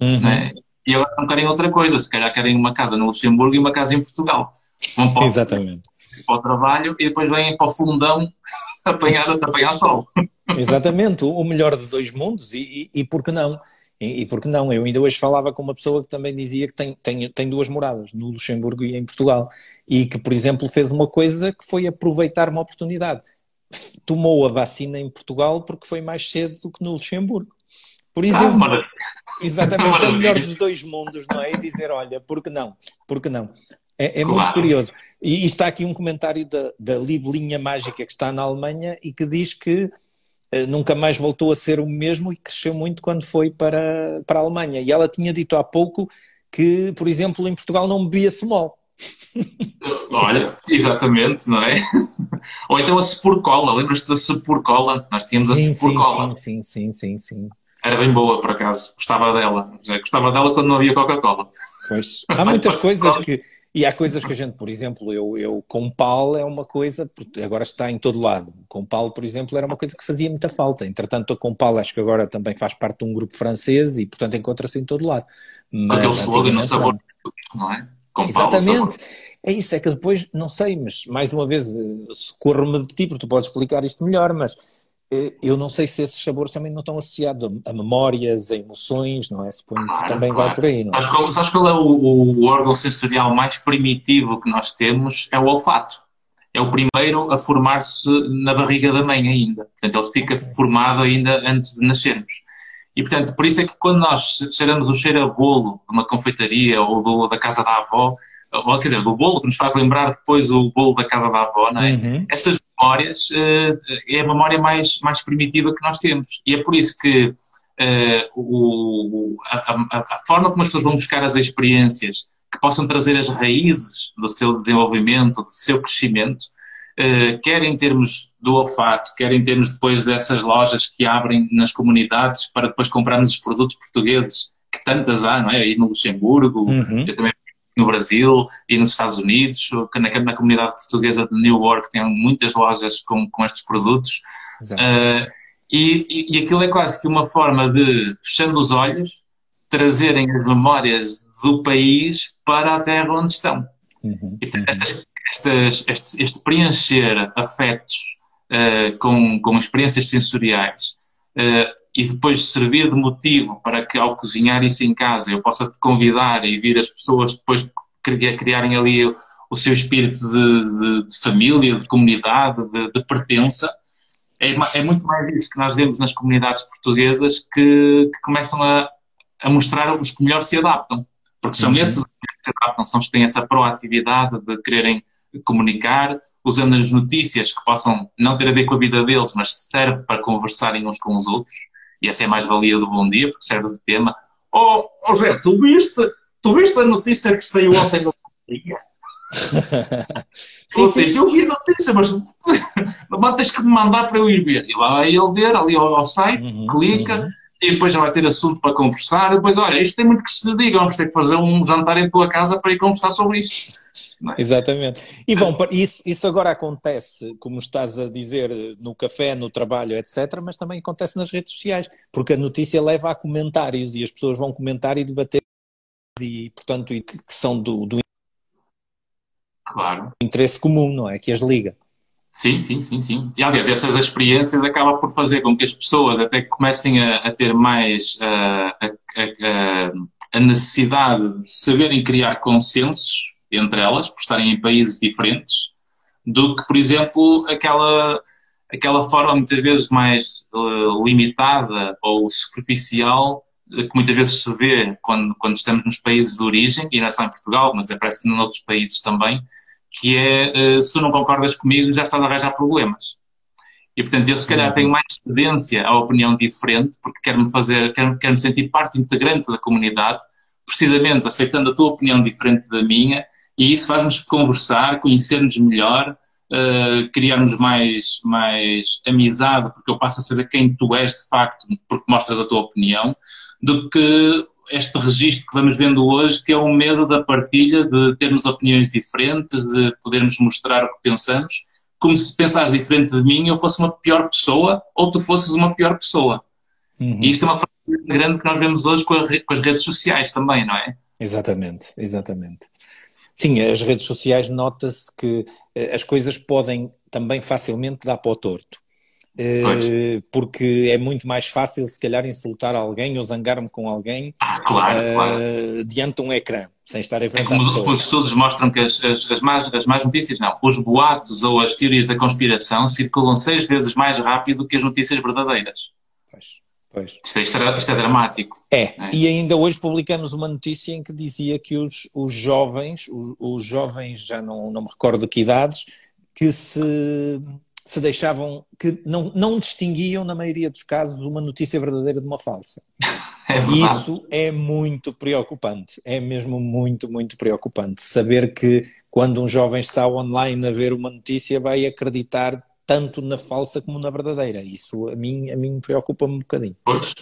Uhum. Né? E agora não querem outra coisa, se calhar querem uma casa no Luxemburgo e uma casa em Portugal. Vão para, Exatamente. para o trabalho e depois vêm para o fundão apanhar, apanhar sol. Exatamente, o melhor de dois mundos e, e, e por que não? E, e por que não? Eu ainda hoje falava com uma pessoa que também dizia que tem, tem, tem duas moradas, no Luxemburgo e em Portugal, e que, por exemplo, fez uma coisa que foi aproveitar uma oportunidade tomou a vacina em Portugal porque foi mais cedo do que no Luxemburgo. Por ah, exemplo, ah, exatamente o melhor dos dois mundos, não é? E dizer, olha, por que não? Por que não? É, é claro. muito curioso. E, e, está aqui um comentário da, da Libelinha Mágica que está na Alemanha e que diz que uh, nunca mais voltou a ser o mesmo e cresceu muito quando foi para, para a Alemanha. E ela tinha dito há pouco que, por exemplo, em Portugal não bebia small. Olha, exatamente, não é? Ou então a Sepurcola, lembras-te da Sepurcola? Nós tínhamos sim, a Sepurcola. Sim, sim, sim, sim, sim. Era bem boa, por acaso. Gostava dela. Já gostava dela quando não havia Coca-Cola. Pois. Há muitas coisas que. E há coisas que a gente, por exemplo, eu, eu com pal é uma coisa, agora está em todo lado. Com pal, por exemplo, era uma coisa que fazia muita falta. Entretanto, a Compal acho que agora também faz parte de um grupo francês e, portanto, encontra-se em todo lado. Mas, Aquele slogan, não sabor, não é? Com Exatamente. É isso, é que depois, não sei, mas mais uma vez, socorro-me de ti, porque tu podes explicar isto melhor, mas eh, eu não sei se esses sabores também não estão associados a, memórias, a emoções, não é? Suponho que claro, também claro. vai por aí, não é? Sabes qual, sabes qual é o, o, órgão sensorial mais primitivo que nós temos? É o olfato. É o primeiro a formar-se na barriga da mãe ainda. Portanto, ele fica formado ainda antes de nascermos. E, portanto, por isso é que quando nós cheiramos o cheiro a bolo de uma confeitaria ou do, da casa da avó, ou quer dizer, do bolo que nos faz lembrar depois o bolo da casa da avó, não é? Uhum. Essas memórias é a memória mais, mais primitiva que nós temos. E é por isso que o, a, a, a forma como as pessoas vão buscar as experiências que possam trazer as raízes do seu desenvolvimento, do seu crescimento, quer em termos do olfato, quer em termos depois dessas lojas que abrem nas comunidades para depois comprarmos os produtos portugueses, que tantas há, não é? Aí no Luxemburgo, uhum. eu também no Brasil e nos Estados Unidos, na, na comunidade portuguesa de New York tem muitas lojas com, com estes produtos. Uh, e, e, aquilo é quase que uma forma de, fechando os olhos, trazerem as memórias do país para a terra onde estão. Uhum. E, portanto, estas, estas, este, este, preencher afetos uh, com, com experiências sensoriais uh, e depois servir de motivo para que ao cozinhar isso em casa eu possa te convidar e vir as pessoas depois criarem ali o, o seu espírito de, de, de, família, de comunidade, de, de pertença, é, é, muito mais isso que nós vemos nas comunidades portuguesas que, que começam a, a mostrar os que melhor se adaptam. Porque são uhum. esses que se adaptam, são os que têm essa proatividade de quererem comunicar, usando as notícias que possam não ter a ver com a vida deles, mas serve para conversarem uns com os outros. E essa é a mais-valia do Bom Dia, porque serve de tema. Oh, oh Zé, tu viste, tu viste a notícia que saiu ontem no dia? sim, sim. eu vi a notícia, mas não tens que me mandar para eu ir ver. E lá vai ele ver, ali ao, ao site, uhum, clica, uhum e depois já vai ter assunto para conversar, e depois, olha, isto tem muito que se lhe diga, vamos ter que fazer um jantar em tua casa para ir conversar sobre isto. É? Exatamente. E bom, isso, isso agora acontece, como estás a dizer, no café, no trabalho, etc., mas também acontece nas redes sociais, porque a notícia leva a comentários e as pessoas vão comentar e debater e, portanto, que são do, do claro. interesse comum, não é? Que as liga. Sim, sim, sim, sim. E aliás, essas experiências acabam por fazer com que as pessoas até comecem a, a ter mais a, a, a, necessidade de saberem criar consensos entre elas, por estarem em países diferentes, do que, por exemplo, aquela, aquela forma muitas vezes mais uh, limitada ou superficial que muitas vezes se vê quando, quando estamos nos países de origem, e não é só em Portugal, mas aparece em outros países também, que é uh, se tu não concordas comigo já estás a arranjar problemas. E portanto eu se calhar tenho mais cedência à opinião diferente porque quero-me fazer, quero-me quero sentir parte integrante da comunidade, precisamente aceitando a tua opinião diferente da minha, e isso faz-nos conversar, conhecer-nos melhor, uh, criarmos mais, mais amizade, porque eu passo a saber quem tu és de facto, porque mostras a tua opinião, do que este registro que vamos vendo hoje, que é o medo da partilha, de termos opiniões diferentes, de podermos mostrar o que pensamos, como se pensares diferente de mim, eu fosse uma pior pessoa ou tu fosses uma pior pessoa. Uhum. E isto é uma frase grande que nós vemos hoje com, a, com as redes sociais também, não é? Exatamente, exatamente. Sim, as redes sociais nota-se que eh, as coisas podem também facilmente dar para o torto. Uh, porque é muito mais fácil, se calhar, insultar alguém ou zangar-me com alguém ah, claro, uh, claro. diante de um ecrã, sem estar a enfrentar é como pessoas. Os estudos mostram que as, as, as, más, as más notícias, não, os boatos ou as teorias da conspiração circulam seis vezes mais rápido que as notícias verdadeiras. Pois. Pois. Isto, é, isto, é, isto é dramático. É. é. e ainda hoje publicamos uma notícia em que dizia que os, os jovens, os, os jovens, já não, não me recordo de que idades, que se se deixavam, que não, não distinguiam, na maioria dos casos, uma notícia verdadeira de uma falsa. É e isso é muito preocupante, é mesmo muito, muito preocupante. Saber que quando um jovem está online a ver uma notícia, vai acreditar tanto na falsa como na verdadeira. Isso a mim, a mim preocupa-me um bocadinho. Pois.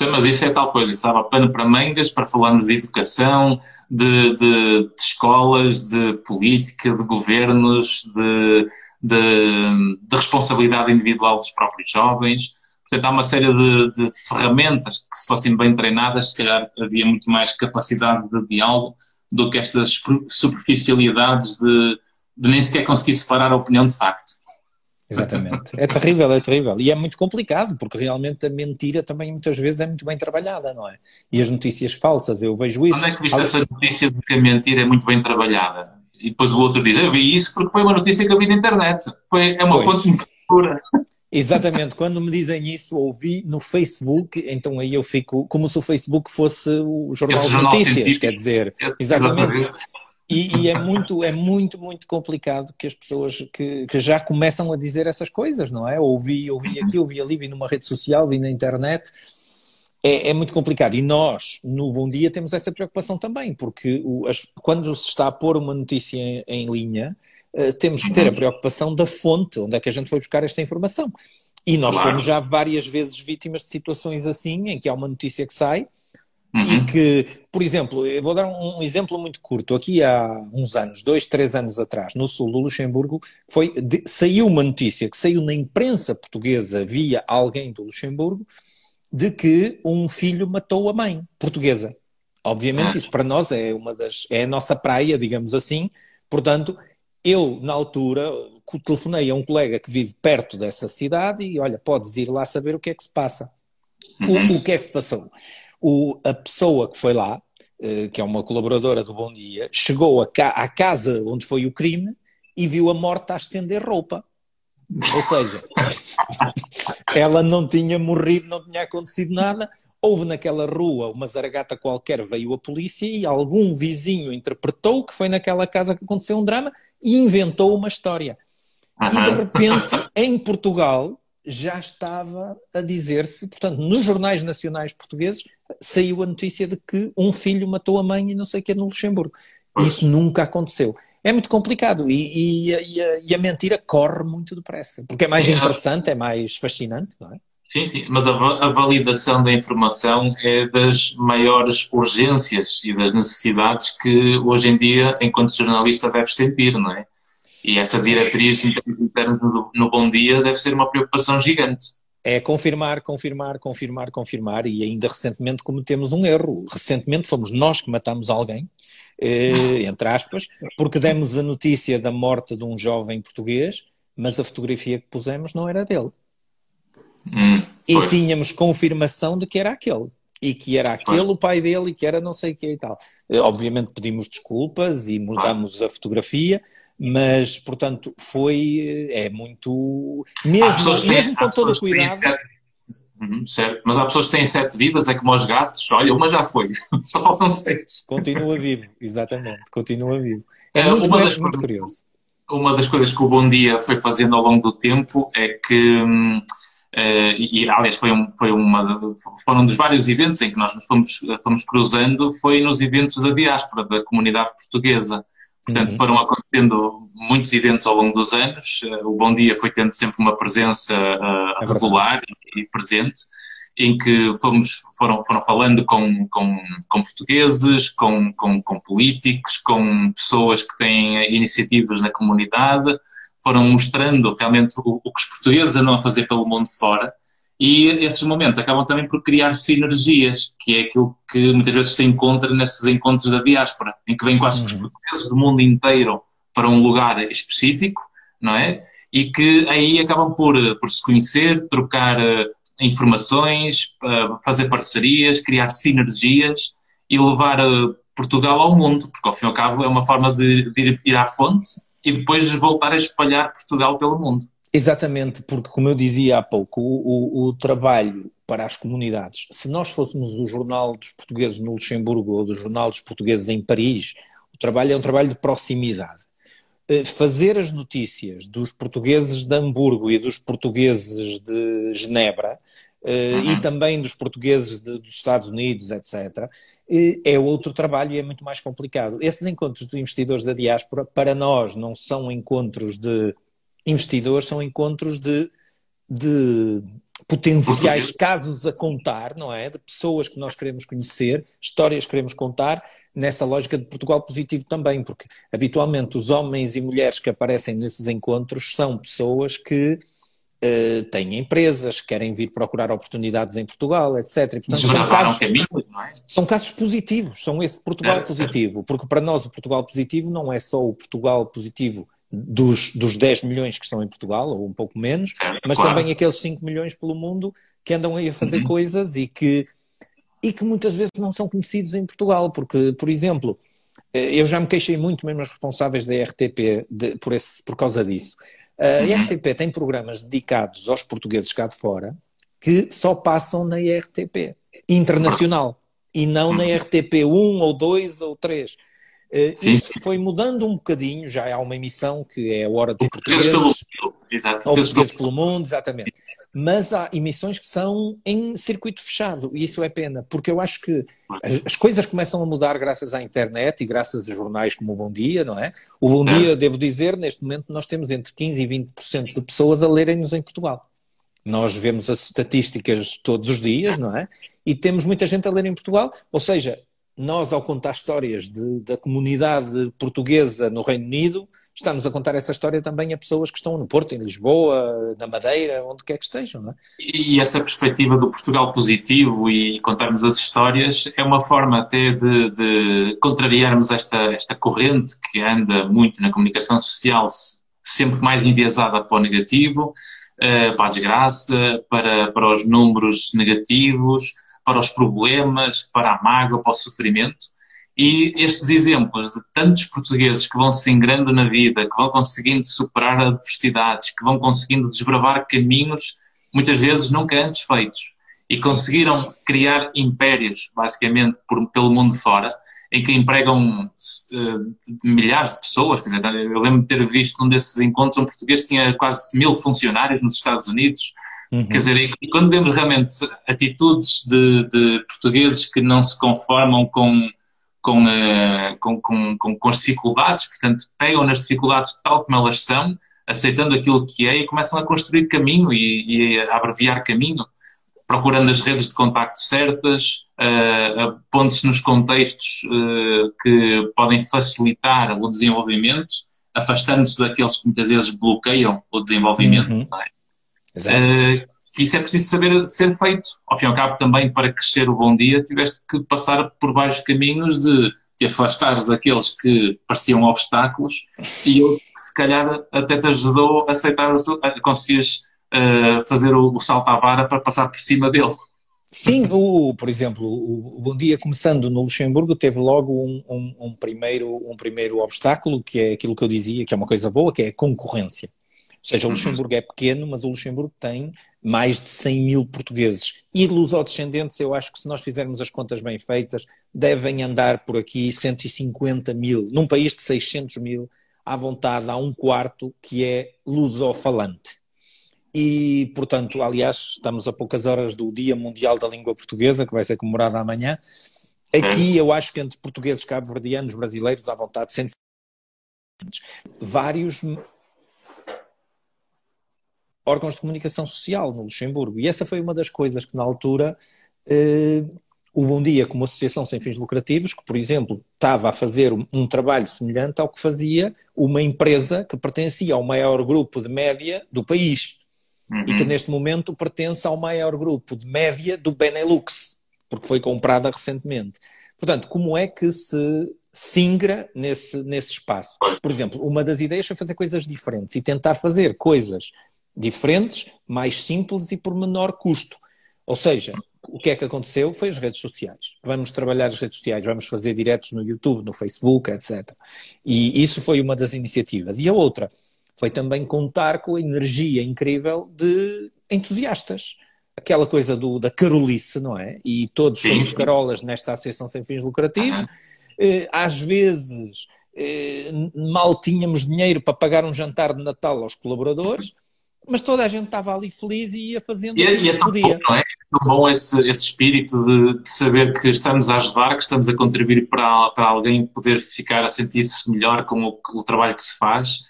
Mas isso é tal coisa, estava pano para mangas para falarmos de educação, de, de, de escolas, de política, de governos, de de, de responsabilidade individual dos próprios jovens. Portanto, há uma série de, de, ferramentas que, se fossem bem treinadas, se calhar havia muito mais capacidade de diálogo do que estas superficialidades de, de nem sequer conseguir separar a opinião de facto. Exatamente. É terrível, é terrível. E é muito complicado, porque realmente a mentira também muitas vezes é muito bem trabalhada, não é? E as notícias falsas, eu vejo isso. Onde é que viste essa notícia de que a mentira é muito bem trabalhada? E depois o outro diz, eu vi isso porque foi uma notícia que eu vi na internet. Foi, é uma pois. fonte segura. Exatamente, quando me dizem isso, ouvi no Facebook, então aí eu fico como se o Facebook fosse o jornal de notícias, quer dizer, exatamente. E, e, é muito, é muito, muito complicado que as pessoas que, que, já começam a dizer essas coisas, não é? Ouvi, ouvi aqui, ouvi ali, vi numa rede social, vi na internet. É, é muito complicado. E nós, no Bom Dia, temos essa preocupação também, porque o, as, quando se está a pôr uma notícia em, em linha, uh, temos que ter a preocupação da fonte, onde é que a gente foi buscar esta informação. E nós claro. fomos já várias vezes vítimas de situações assim, em que há uma notícia que sai, Uhum. E que, por exemplo, eu vou dar um, um, exemplo muito curto. Aqui há uns anos, dois, três anos atrás, no sul do Luxemburgo, foi, de, saiu uma notícia que saiu na imprensa portuguesa via alguém do Luxemburgo de que um filho matou a mãe portuguesa. Obviamente, ah. isso para nós é uma das é a nossa praia, digamos assim. Portanto, eu na altura telefonei a um colega que vive perto dessa cidade e olha, podes ir lá saber o que é que se passa. Uhum. O, o que é que se passou? o, a pessoa que foi lá, uh, que é uma colaboradora do Bom Dia, chegou ca à casa onde foi o crime e viu a morta a estender roupa. Ou seja, ela não tinha morrido, não tinha acontecido nada. Houve naquela rua uma zaragata qualquer, veio a polícia e algum vizinho interpretou que foi naquela casa que aconteceu um drama e inventou uma história. E de repente, em Portugal, já estava a dizer-se, portanto, nos jornais nacionais portugueses, saiu a notícia de que um filho matou a mãe e não sei o que no Luxemburgo. Isso nunca aconteceu. É muito complicado e, e, e, a, e, a, mentira corre muito depressa, porque é mais interessante, é mais fascinante, não é? Sim, sim, mas a, a validação da informação é das maiores urgências e das necessidades que hoje em dia, enquanto jornalista, deves sentir, não é? E essa diretriz interna no, no Bom Dia deve ser uma preocupação gigante. É confirmar, confirmar, confirmar, confirmar e ainda recentemente cometemos um erro. Recentemente fomos nós que matamos alguém, entre aspas, porque demos a notícia da morte de um jovem português, mas a fotografia que pusemos não era dele. Hum, e tínhamos confirmação de que era aquele. E que era aquele o pai dele e que era não sei o que e tal. Eh, obviamente pedimos desculpas e mudamos a fotografia, mas portanto foi é muito mesmo, mesmo com todo o cuidado uhum, certo, mas há pessoas que têm sete vidas é como os gatos, olha, uma já foi. Só faltam seis. Continua vivo, exatamente, continua vivo. É, é muito, uma das, muito curioso. uma das coisas que o Bom Dia foi fazendo ao longo do tempo é que hum, Uh, e, aliás, foi, um, foi uma, foram um dos vários eventos em que nós nos fomos, fomos cruzando, foi nos eventos da diáspora, da comunidade portuguesa. Portanto, uhum. foram acontecendo muitos eventos ao longo dos anos. Eh, o Bom Dia foi tendo sempre uma presença uh, é regular e, presente, em que fomos, foram, foram falando com, com, com portugueses, com, com, com, políticos, com pessoas que têm iniciativas na comunidade, foram mostrando realmente o, o que os portugueses andam a fazer pelo mundo fora e esses momentos acabam também por criar sinergias, que é aquilo que muitas vezes se encontra nesses encontros da diáspora, em que vêm quase uhum. os portugueses do mundo inteiro para um lugar específico, não é? E que aí acabam por, por se conhecer, trocar uh, informações, uh, fazer parcerias, criar sinergias e levar uh, Portugal ao mundo, porque ao fim e ao cabo é uma forma de, de ir à fonte e depois voltar a espalhar Portugal pelo mundo. Exatamente, porque como eu dizia há pouco, o, o, o, trabalho para as comunidades, se nós fôssemos o jornal dos portugueses no Luxemburgo ou do jornal dos portugueses em Paris, o trabalho é um trabalho de proximidade. Eh, fazer as notícias dos portugueses de Hamburgo e dos portugueses de Genebra Uh, uhum. e também dos portugueses de, dos Estados Unidos, etc., uh, é outro trabalho e é muito mais complicado. Esses encontros de investidores da diáspora, para nós, não são encontros de investidores são encontros de, de potenciais casos a contar, não é? De pessoas que nós queremos conhecer, histórias que queremos contar, nessa lógica de Portugal positivo também, porque habitualmente os homens e mulheres que aparecem nesses encontros são pessoas que uh, têm empresas, querem vir procurar oportunidades em Portugal, etc. E, portanto, são casos, é? são casos positivos, são esse Portugal é, positivo, é. porque para nós o Portugal positivo não é só o Portugal positivo dos, dos 10 milhões que estão em Portugal, ou um pouco menos, mas claro. também aqueles 5 milhões pelo mundo que andam aí a fazer uhum. coisas e que, e que muitas vezes não são conhecidos em Portugal, porque, por exemplo, eh, eu já me queixei muito mesmo aos responsáveis da RTP de, por, esse, por causa disso. A uhum. RTP tem programas dedicados aos portugueses cá de fora que só passam na RTP internacional e não na RTP 1 ou 2 ou 3. Uh, isso foi mudando um bocadinho, já há uma emissão que é a hora dos portugueses. portugueses pelo, exato, ou portugueses pelo mundo, exatamente. Mas há emissões que são em circuito fechado, e isso é pena, porque eu acho que as coisas começam a mudar graças à internet e graças a jornais como o Bom Dia, não é? O Bom Dia, devo dizer, neste momento nós temos entre 15% e 20% de pessoas a lerem-nos em Portugal. Nós vemos as estatísticas todos os dias, não é? E temos muita gente a ler em Portugal, ou seja, nós, ao contar histórias de, da comunidade portuguesa no Reino Unido, estamos a contar essa história também a pessoas que estão no Porto, em Lisboa, na Madeira, onde quer que estejam. É? E essa perspectiva do Portugal positivo e contarmos as histórias é uma forma até de, de contrariarmos esta, esta corrente que anda muito na comunicação social, sempre mais enviesada para o negativo, eh, para a desgraça, para, para os números negativos para os problemas, para a mágoa, para o sofrimento. E estes exemplos de tantos portugueses que vão se engrando na vida, que vão conseguindo superar adversidades, que vão conseguindo desbravar caminhos muitas vezes nunca antes feitos e conseguiram criar impérios, basicamente, por, pelo mundo fora, em que empregam uh, milhares de pessoas. Eu lembro de ter visto um desses encontros, um português tinha quase mil funcionários nos Estados Unidos, Uhum. Quer dizer, e quando vemos realmente atitudes de, de portugueses que não se conformam com, com, uh, com, com, com, com, as dificuldades, portanto, pegam nas dificuldades tal como elas são, aceitando aquilo que é e começam a construir caminho e, e a abreviar caminho, procurando as redes de contacto certas, uh, pondo-se nos contextos uh, que podem facilitar o desenvolvimento, afastando-se daqueles que muitas vezes bloqueiam o desenvolvimento. Uhum. É? Uh, isso é preciso saber ser feito. Ao fim e ao cabo, também para crescer o bom dia, tiveste que passar por vários caminhos de te afastares daqueles que pareciam obstáculos e que se calhar até te ajudou a aceitar, a conseguires uh, fazer o, o, salto à vara para passar por cima dele. Sim, o, por exemplo, o, o Bom Dia começando no Luxemburgo teve logo um, um, um, primeiro, um primeiro obstáculo, que é aquilo que eu dizia, que é uma coisa boa, que é a concorrência. Ou seja, o uhum. Luxemburgo é pequeno, mas o Luxemburgo tem mais de 100 mil portugueses. E lusodescendentes, eu acho que se nós fizermos as contas bem feitas, devem andar por aqui 150 mil. Num país de 600 mil, à vontade, há um quarto que é lusofalante. E, portanto, aliás, estamos a poucas horas do Dia Mundial da Língua Portuguesa, que vai ser comemorado amanhã. Aqui, eu acho que entre portugueses, cabo-verdianos, brasileiros, à vontade, 150 vários órgãos de comunicação social no Luxemburgo. E essa foi uma das coisas que, na altura, eh, o Bom Dia, como associação sem fins lucrativos, que, por exemplo, estava a fazer um, um, trabalho semelhante ao que fazia uma empresa que pertencia ao maior grupo de média do país uhum. e que, neste momento, pertence ao maior grupo de média do Benelux, porque foi comprada recentemente. Portanto, como é que se singra nesse, nesse espaço? Por exemplo, uma das ideias foi fazer coisas diferentes e tentar fazer coisas diferentes, mais simples e por menor custo. Ou seja, o que é que aconteceu foi as redes sociais. Vamos trabalhar as redes sociais, vamos fazer diretos no YouTube, no Facebook, etc. E isso foi uma das iniciativas. E a outra foi também contar com a energia incrível de entusiastas. Aquela coisa do, da carolice, não é? E todos somos carolas nesta associação sem fins lucrativos. Eh, às vezes eh, mal tínhamos dinheiro para pagar um jantar de Natal aos colaboradores mas toda a gente estava ali feliz e ia fazendo e, o que e é podia. Bom, não é? é tão bom esse, esse espírito de, de, saber que estamos a ajudar, que estamos a contribuir para, para alguém poder ficar a sentir-se melhor com o, o, trabalho que se faz.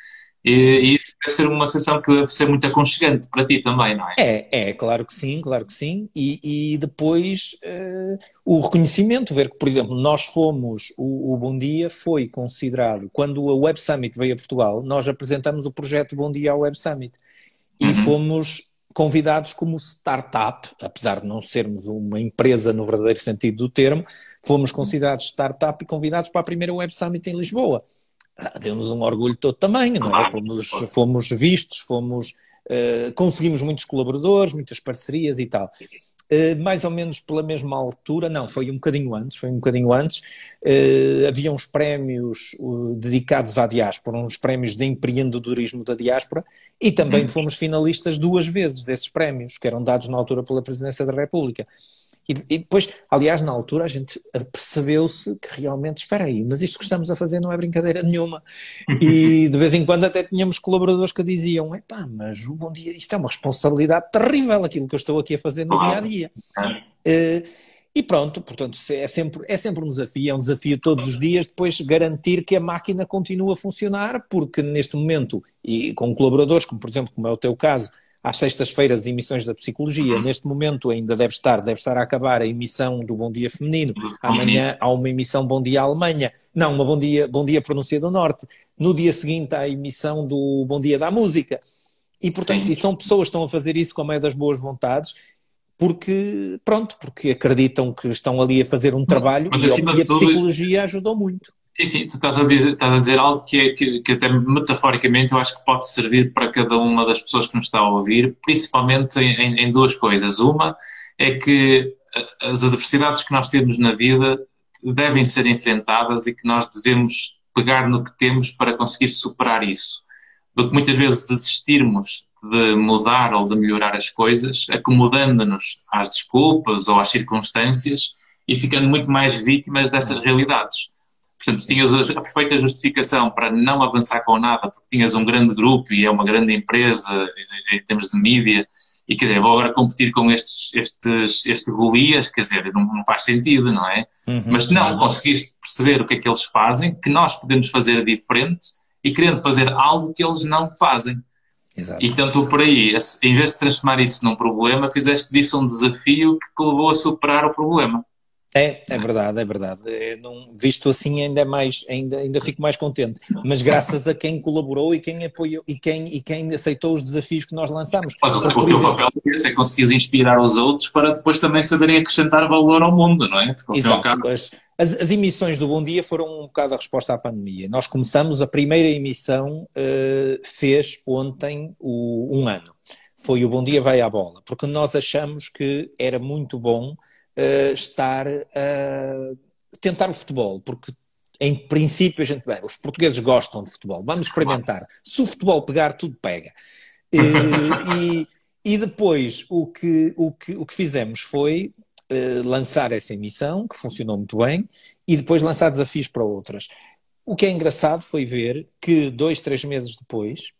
E, e, isso deve ser uma sensação que deve ser muito aconchegante para ti também, não é? É, é claro que sim, claro que sim. E, e depois uh, o reconhecimento, ver que, por exemplo, nós fomos, o, o Bom Dia foi considerado, quando a Web Summit veio a Portugal, nós apresentamos o projeto Bom Dia ao Web Summit e uhum. fomos convidados como startup, apesar de não sermos uma empresa no verdadeiro sentido do termo, fomos considerados startup e convidados para a primeira Web Summit em Lisboa. Ah, deu-nos um orgulho todo tamanho, não é? Fomos, fomos vistos, fomos, uh, conseguimos muitos colaboradores, muitas parcerias e tal. Uh, mais ou menos pela mesma altura, não, foi um bocadinho antes, foi um bocadinho antes, uh, havia uns prémios dedicados à diáspora, uns prémios de empreendedorismo da diáspora, e também uhum. fomos finalistas duas vezes desses prémios, que eram dados na altura pela Presidência da República. E, e, depois, aliás, na altura a gente percebeu-se que realmente, espera aí, mas isto que estamos a fazer não é brincadeira nenhuma. E de vez em quando até tínhamos colaboradores que diziam, epá, mas o bom dia, isto é uma responsabilidade terrível aquilo que eu estou aqui a fazer no dia a dia. Uh, e pronto, portanto, é sempre, é sempre um desafio, é um desafio todos os dias depois garantir que a máquina continue a funcionar, porque neste momento, e com colaboradores, como por exemplo, como é o teu caso, às sextas-feiras emissões da psicologia. Neste momento ainda deve estar, deve estar a acabar a emissão do Bom Dia Feminino. Amanhã há uma emissão Bom Dia Alemanha. Não, uma Bom Dia, Bom Dia Pronúncia do Norte. No dia seguinte há a emissão do Bom Dia da Música. E portanto, e são pessoas que estão a fazer isso com a meio das boas vontades porque, pronto, porque acreditam que estão ali a fazer um trabalho Mas, e, e a tudo, psicologia ajudou muito. Sim, sim, tu estás a dizer, estás a dizer algo que, é, que, que, até metaforicamente eu acho que pode servir para cada uma das pessoas que nos está a ouvir, principalmente em, em duas coisas. Uma é que as adversidades que nós temos na vida devem ser enfrentadas e que nós devemos pegar no que temos para conseguir superar isso. Do que muitas vezes desistirmos de mudar ou de melhorar as coisas, acomodando-nos às desculpas ou às circunstâncias e ficando muito mais vítimas dessas realidades. Portanto, tinhas a perfeita justificação para não avançar com nada, porque tinhas um grande grupo e é uma grande empresa em termos de mídia, e quer dizer, vou agora competir com estes, estes, estes Golias, quer dizer, não, não faz sentido, não é? Uhum, Mas não, conseguiste perceber o que é que eles fazem, que nós podemos fazer diferente e querendo fazer algo que eles não fazem. Exato. E tanto por aí, em vez de transformar isso num problema, fizeste disso um desafio que te levou a superar o problema. É, é verdade, é verdade. É, não, visto assim ainda mais, ainda, ainda fico mais contente. Mas graças a quem colaborou e quem apoiou e quem, e quem aceitou os desafios que nós lançamos. Mas o, o teu exemplo, papel é conseguir inspirar os outros para depois também saberem acrescentar valor ao mundo, não é? Exato. As, as, as, emissões do Bom Dia foram um bocado a resposta à pandemia. Nós começamos, a primeira emissão uh, fez ontem o, um ano. Foi o Bom Dia Vai à Bola, porque nós achamos que era muito bom uh, estar a tentar o futebol, porque em princípio a gente, bem, os portugueses gostam de futebol, vamos experimentar. Se o futebol pegar, tudo pega. e, e depois o que, o, que, o que fizemos foi uh, lançar essa emissão, que funcionou muito bem, e depois lançar desafios para outras. O que é engraçado foi ver que dois, três meses depois,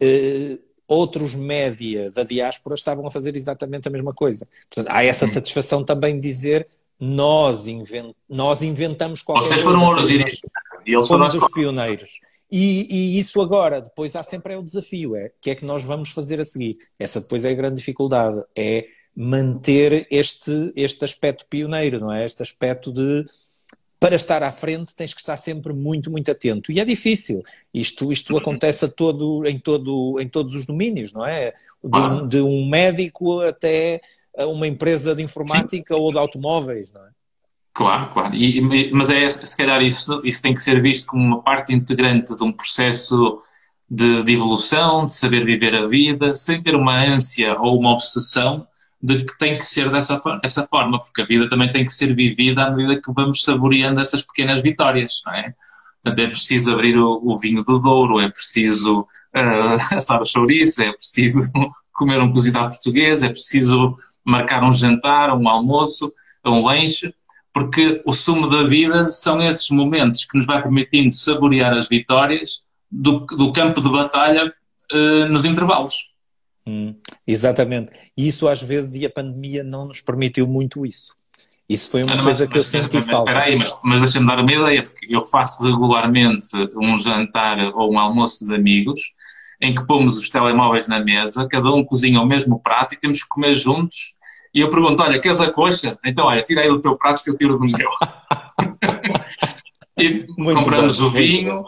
uh, outros média da diáspora estavam a fazer exatamente a mesma coisa. Portanto, há essa satisfação também de dizer nós, invent, nós inventamos qualquer Vocês coisa. Vocês foram os e eles fomos os pioneiros. E, e, isso agora, depois há sempre é o desafio, é o que é que nós vamos fazer a seguir. Essa depois é a grande dificuldade, é manter este, este aspecto pioneiro, não é? Este aspecto de para estar à frente tens que estar sempre muito, muito atento. E é difícil. Isto, isto acontece todo, em, todo, em todos os domínios, não é? De um, de um médico até uma empresa de informática Sim. ou de automóveis, não é? Claro, claro. E, mas é, se calhar isso, isso tem que ser visto como uma parte integrante de um processo de, de evolução, de saber viver a vida, sem ter uma ânsia ou uma obsessão de que tem que ser dessa essa forma, porque a vida também tem que ser vivida à medida que vamos saboreando essas pequenas vitórias, não é? Portanto, é preciso abrir o, o vinho do Douro, é preciso uh, assar o chouriço, é preciso comer um cozido à portuguesa, é preciso marcar um jantar, um almoço, um lanche, porque o sumo da vida são esses momentos que nos vai permitindo saborear as vitórias do, do campo de batalha uh, nos intervalos. Hum, exatamente. E isso às vezes, e a pandemia não nos permitiu muito isso. Isso foi uma ah, coisa mas, que eu senti mas, falta. Espera aí, mas, mas deixa-me dar uma ideia, porque eu faço regularmente um jantar ou um almoço de amigos em que pomos os telemóveis na mesa, cada um cozinha o mesmo prato e temos que comer juntos. E eu pergunto: olha, queres a coxa? Então, olha, tira aí do teu prato que eu tiro do meu. e Muito compramos bom. o vinho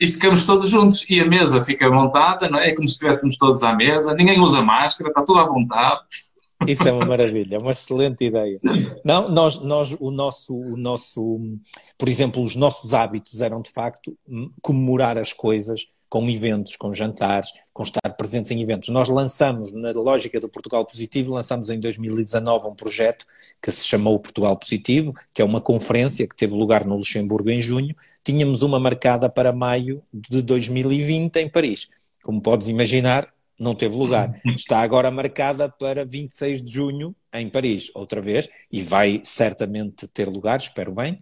e ficamos todos juntos. E a mesa fica montada, não é? É como se estivéssemos todos à mesa, ninguém usa máscara, está tudo à vontade. Isso é uma maravilha, é uma excelente ideia. Não, nós, nós o, nosso, o nosso, por exemplo, os nossos hábitos eram de facto comemorar as coisas com eventos, com jantares, com estar presentes em eventos. Nós lançamos, na lógica do Portugal Positivo, lançamos em 2019 um projeto que se chamou Portugal Positivo, que é uma conferência que teve lugar no Luxemburgo em junho. Tínhamos uma marcada para maio de 2020 em Paris. Como podes imaginar, não teve lugar. Está agora marcada para 26 de junho em Paris, outra vez, e vai certamente ter lugar, espero bem.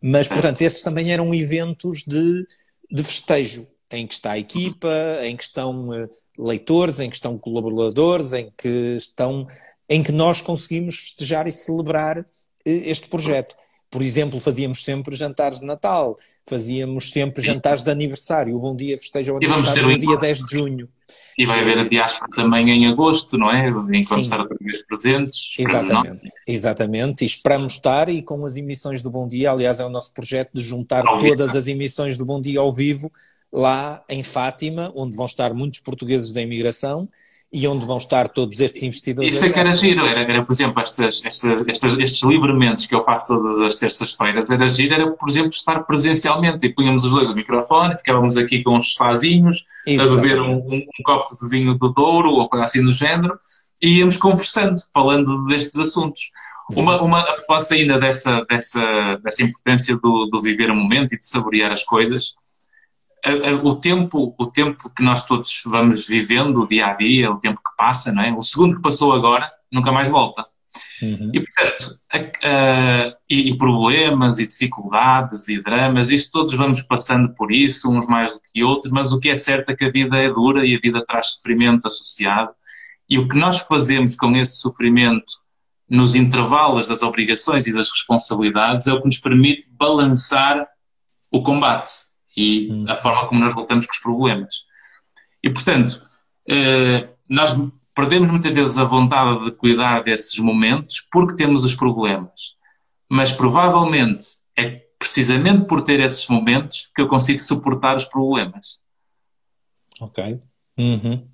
Mas, portanto, esses também eram eventos de, de festejo, em que está a equipa, em que estão uh, leitores, em que estão colaboradores, em que estão, em que nós conseguimos festejar e celebrar uh, este projeto. Por exemplo, fazíamos sempre jantares de Natal, fazíamos sempre jantares de aniversário. O Bom Dia festeja o aniversário no dia 10 de junho. E vai haver a diáspora também em agosto, não é? Enquanto estar outra vez presentes. Exatamente, exatamente. E esperamos estar e com as emissões do Bom Dia, aliás, é o nosso projeto de juntar todas as emissões do Bom Dia ao vivo lá em Fátima, onde vão estar muitos portugueses da imigração e onde vão estar todos estes investidores. Isso é que era giro, era, era por exemplo, estas, estas, estas, estes livramentos que eu faço todas as terças-feiras, era giro, era, por exemplo, estar presencialmente e punhamos os dois o microfone, ficávamos aqui com uns fazinhos, a beber um, um, um, copo de vinho do Douro ou coisa assim do género, e íamos conversando, falando destes assuntos. Uma, uma, a propósito ainda dessa, dessa, dessa importância do, do viver o momento e de saborear as coisas, o tempo, o tempo que nós todos vamos vivendo, o dia a dia, o tempo que passa, não é? O segundo que passou agora nunca mais volta. Uhum. E portanto, a, a, e, e, problemas e dificuldades e dramas, isso todos vamos passando por isso, uns mais do que outros, mas o que é certo é que a vida é dura e a vida traz sofrimento associado. E o que nós fazemos com esse sofrimento nos intervalos das obrigações e das responsabilidades é o que nos permite balançar o combate e hum. a forma como nós voltamos com os problemas. E, portanto, eh, nós perdemos muitas vezes a vontade de cuidar desses momentos porque temos os problemas. Mas provavelmente é precisamente por ter esses momentos que eu consigo suportar os problemas. Ok. Uhum.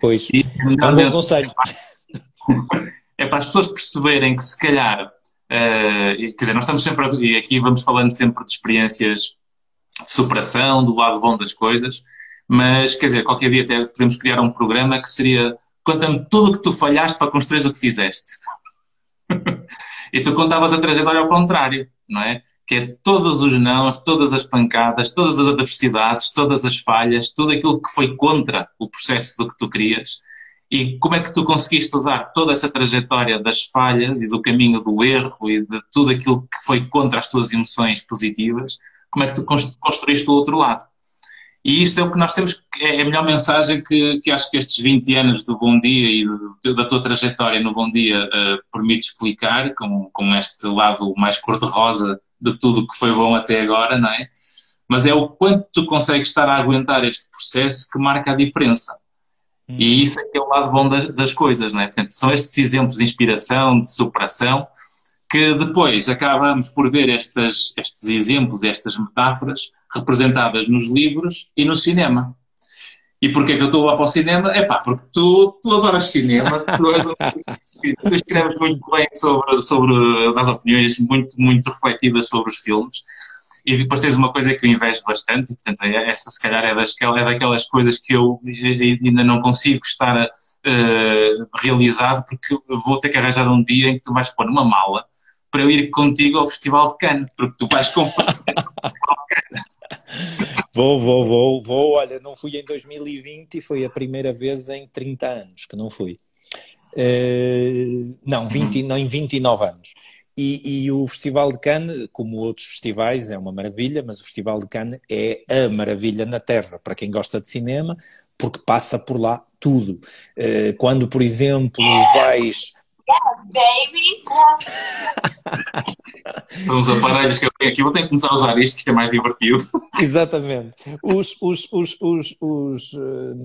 Pois, e, é um bom conselho. É para as pessoas perceberem que se calhar, uh, quer dizer, nós estamos sempre, e aqui vamos falando sempre de experiências de superação, do lado bom das coisas, mas quer dizer, qualquer dia até podemos criar um programa que seria conta-me tudo o que tu falhaste para construir o que fizeste. e tu contavas a trajetória ao contrário, não é? Que é todos os nãos, todas as pancadas, todas as adversidades, todas as falhas, tudo aquilo que foi contra o processo do que tu querias. E como é que tu conseguiste usar toda essa trajetória das falhas e do caminho do erro e de tudo aquilo que foi contra as tuas emoções positivas como é que tu construíste o outro lado. E isto é o que nós temos, é a melhor mensagem que, que acho que estes 20 anos do Bom Dia e da tua trajetória no Bom Dia uh, permite explicar, com, com este lado mais cor-de-rosa de tudo o que foi bom até agora, não é? Mas é o quanto tu consegues estar a aguentar este processo que marca a diferença. Hum. E isso é que é o lado bom das, das coisas, não é? Portanto, são estes exemplos de inspiração, de superação, que depois acabamos por ver estas, estes exemplos, estas metáforas representadas nos livros e no cinema. E porquê que eu estou lá para o cinema? É pá, porque tu, tu adoras cinema, tu, tu escreves muito bem sobre, sobre as opiniões muito, muito refletidas sobre os filmes. E depois tens uma coisa que eu invejo bastante, e portanto essa se calhar é, das, é daquelas coisas que eu ainda não consigo estar uh, realizado, porque vou ter que arranjar um dia em que tu vais pôr numa mala para eu ir contigo ao Festival de Cannes, porque tu vais com Vou, vou, vou, vou. Olha, não fui em 2020 e foi a primeira vez em 30 anos que não fui. Uh, não, 20, não, em 29 anos. E, e, o Festival de Cannes, como outros festivais, é uma maravilha, mas o Festival de Cannes é a maravilha na Terra, para quem gosta de cinema, porque passa por lá tudo. Uh, quando, por exemplo, vais baby. São os aparelhos que eu tenho aqui, vou ter que começar a usar isto, que isto é mais divertido. Exatamente. Os, os, os, os, os uh,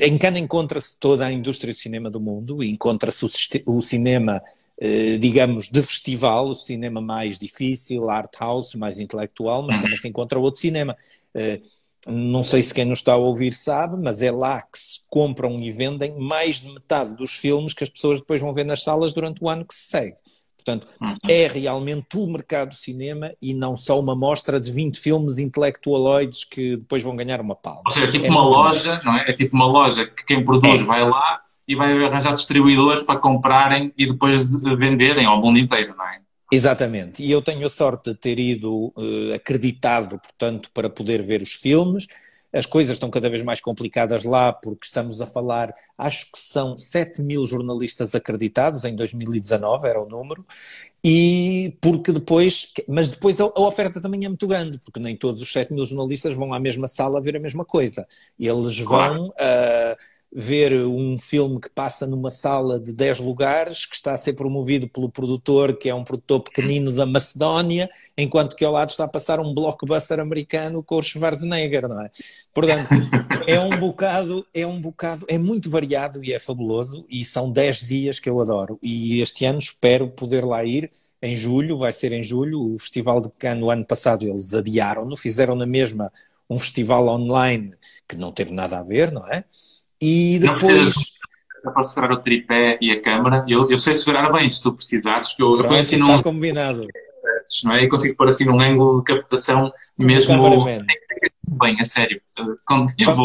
em Cannes encontra-se toda a indústria do cinema do mundo, encontra-se o, o, cinema, uh, digamos, de festival, o cinema mais difícil, art house, mais intelectual, mas também se encontra outro cinema. Uh, não sei se quem nos está a ouvir sabe, mas é lá que se compram e vendem mais de metade dos filmes que as pessoas depois vão ver nas salas durante o ano que se segue. Portanto, uhum. é realmente o mercado do cinema e não só uma mostra de 20 filmes intelectualoides que depois vão ganhar uma palma. Ou seja, é tipo é uma loja, não é? É tipo uma loja que quem produz é. vai lá e vai arranjar distribuidores para comprarem e depois venderem ao mundo inteiro, não é? Exatamente, e eu tenho a sorte de ter ido uh, acreditado, portanto, para poder ver os filmes. as coisas estão cada vez mais complicadas lá, porque estamos a falar, acho que são 7 mil jornalistas acreditados, em 2019 era o número, e porque depois, mas depois a, oferta também é muito grande, porque nem todos os 7 mil jornalistas vão à mesma sala ver a mesma coisa. Eles vão. Uh, ver um filme que passa numa sala de 10 lugares, que está a ser promovido pelo produtor, que é um produtor pequenino da Macedónia, enquanto que ao lado está a passar um blockbuster americano com o Schwarzenegger, não é? Portanto, é um bocado, é um bocado, é muito variado e é fabuloso, e são 10 dias que eu adoro. E este ano espero poder lá ir. Em julho, vai ser em julho, o Festival de Cannes, no ano passado, eles adiaram-no, fizeram na mesma um festival online que não teve nada a ver, não é? E depois. Não para segurar o tripé e a câmera. Eu, eu sei segurar bem se tu precisares, que eu, Pronto, eu assim num. Está combinado. Não é? E consigo pôr assim num ângulo de captação mesmo. Bem, a sério.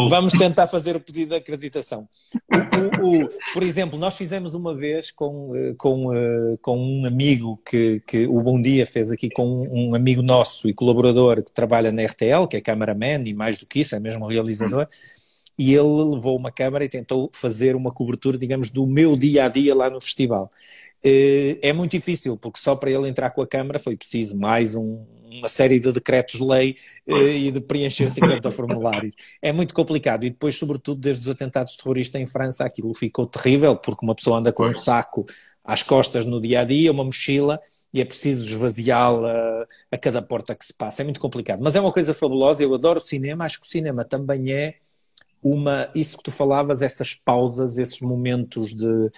Vamos tentar fazer o pedido de acreditação. O, o, o, por exemplo, nós fizemos uma vez com, eh, com, eh, com um amigo que, que o Bom Dia fez aqui com um amigo nosso e colaborador que trabalha na RTL, que é cameraman e mais do que isso, é mesmo realizador. Hum e ele levou uma câmara e tentou fazer uma cobertura, digamos, do meu dia a dia lá no festival. Eh, é muito difícil, porque só para ele entrar com a câmara foi preciso mais um, uma série de decretos-lei eh, e de preencher 50 formulários. É muito complicado. E depois, sobretudo, desde os atentados terroristas em França, aquilo ficou terrível, porque uma pessoa anda com um saco às costas no dia a dia, uma mochila, e é preciso esvaziá-la a cada porta que se passa. É muito complicado. Mas é uma coisa fabulosa. Eu adoro o cinema. Acho que o cinema também é uma, isso que tu falavas, essas pausas, esses momentos de,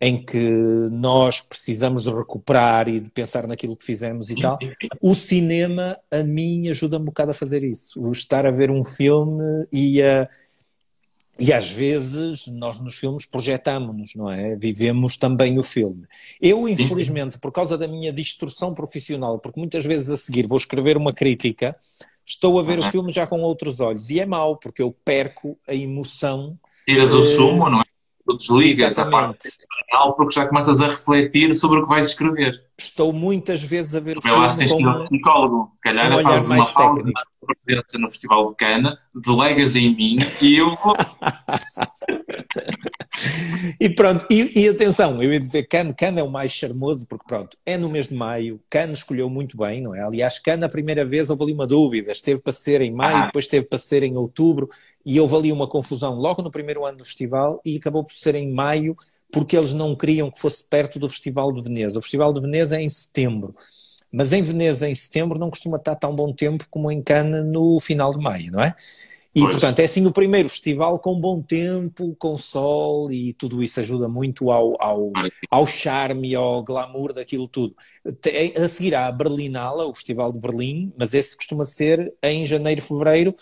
em que nós precisamos de recuperar e de pensar naquilo que fizemos e sim, tal. O cinema, a mim, ajuda-me um bocado a fazer isso. O estar a ver um filme e a. E às vezes nós nos filmes projetamos-nos, não é? Vivemos também o filme. Eu, infelizmente, por causa da minha distorção profissional, porque muitas vezes a seguir vou escrever uma crítica estou a ver uhum. o filme já com outros olhos. E é mau, porque eu perco a emoção. Tiras o sumo, não é? Tu desligas Exatamente. a parte emocional porque já começas a refletir sobre o que vais escrever. Estou muitas vezes a ver o filme. Eu acho que tens ao psicólogo. Calhar um fazes uma pausa presença no Festival de Cana, delegas em mim e eu vou. e pronto, e, e, atenção, eu ia dizer Cannes, Cannes é o mais charmoso, porque pronto, é no mês de maio, Cannes escolheu muito bem, não é? Aliás, Cannes a primeira vez houve ali uma dúvida, esteve para ser em maio, ah. depois esteve para ser em outubro, e houve ali uma confusão logo no primeiro ano do festival, e acabou por ser em maio, porque eles não queriam que fosse perto do Festival de Veneza. O Festival de Veneza é em setembro, mas em Veneza, em setembro, não costuma estar tão bom tempo como em Cannes no final de maio, não é? E, pois. portanto, é assim o primeiro festival com bom tempo, com sol e tudo isso ajuda muito ao, ao, ao charme e ao glamour daquilo tudo. A seguir há a Berlinala, o Festival de Berlim, mas esse costuma ser em janeiro, fevereiro,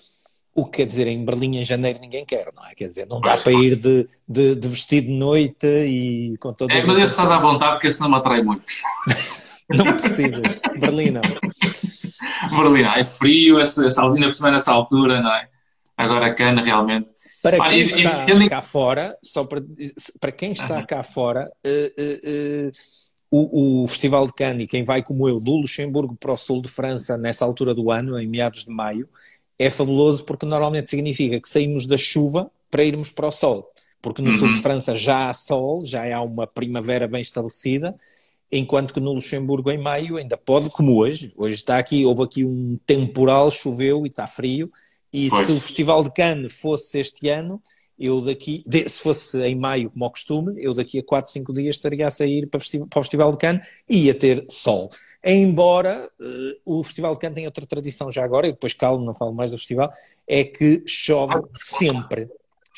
o que quer dizer, em Berlim em janeiro ninguém quer, não é? Quer dizer, não dá para ir de, de, de vestido de noite e com todo É, mas esse faz à vontade porque esse não me atrai muito. não precisa. Berlim não. Berlim, é frio, essa, essa, ainda por cima nessa altura, não é? Agora a cana realmente. Para quem está cá fora, só para, para quem está cá fora, uh, uh, uh, o, o, Festival de Cannes, e quem vai como eu, do Luxemburgo para o sul de França nessa altura do ano, em meados de maio, é fabuloso porque normalmente significa que saímos da chuva para irmos para o sol. Porque no uhum. sul de uhum. França já há sol, já há uma primavera bem estabelecida, enquanto que no Luxemburgo em maio ainda pode, como hoje, hoje está aqui, houve aqui um temporal, choveu e está frio, e pois. se o Festival de Cannes fosse este ano, eu daqui, se fosse em maio, como ao costume, eu daqui a 4, 5 dias estaria a sair para, o Festival de Cannes e ia ter sol. Embora uh, o Festival de Cannes tenha outra tradição já agora, e depois calmo, não falo mais do festival, é que chove sempre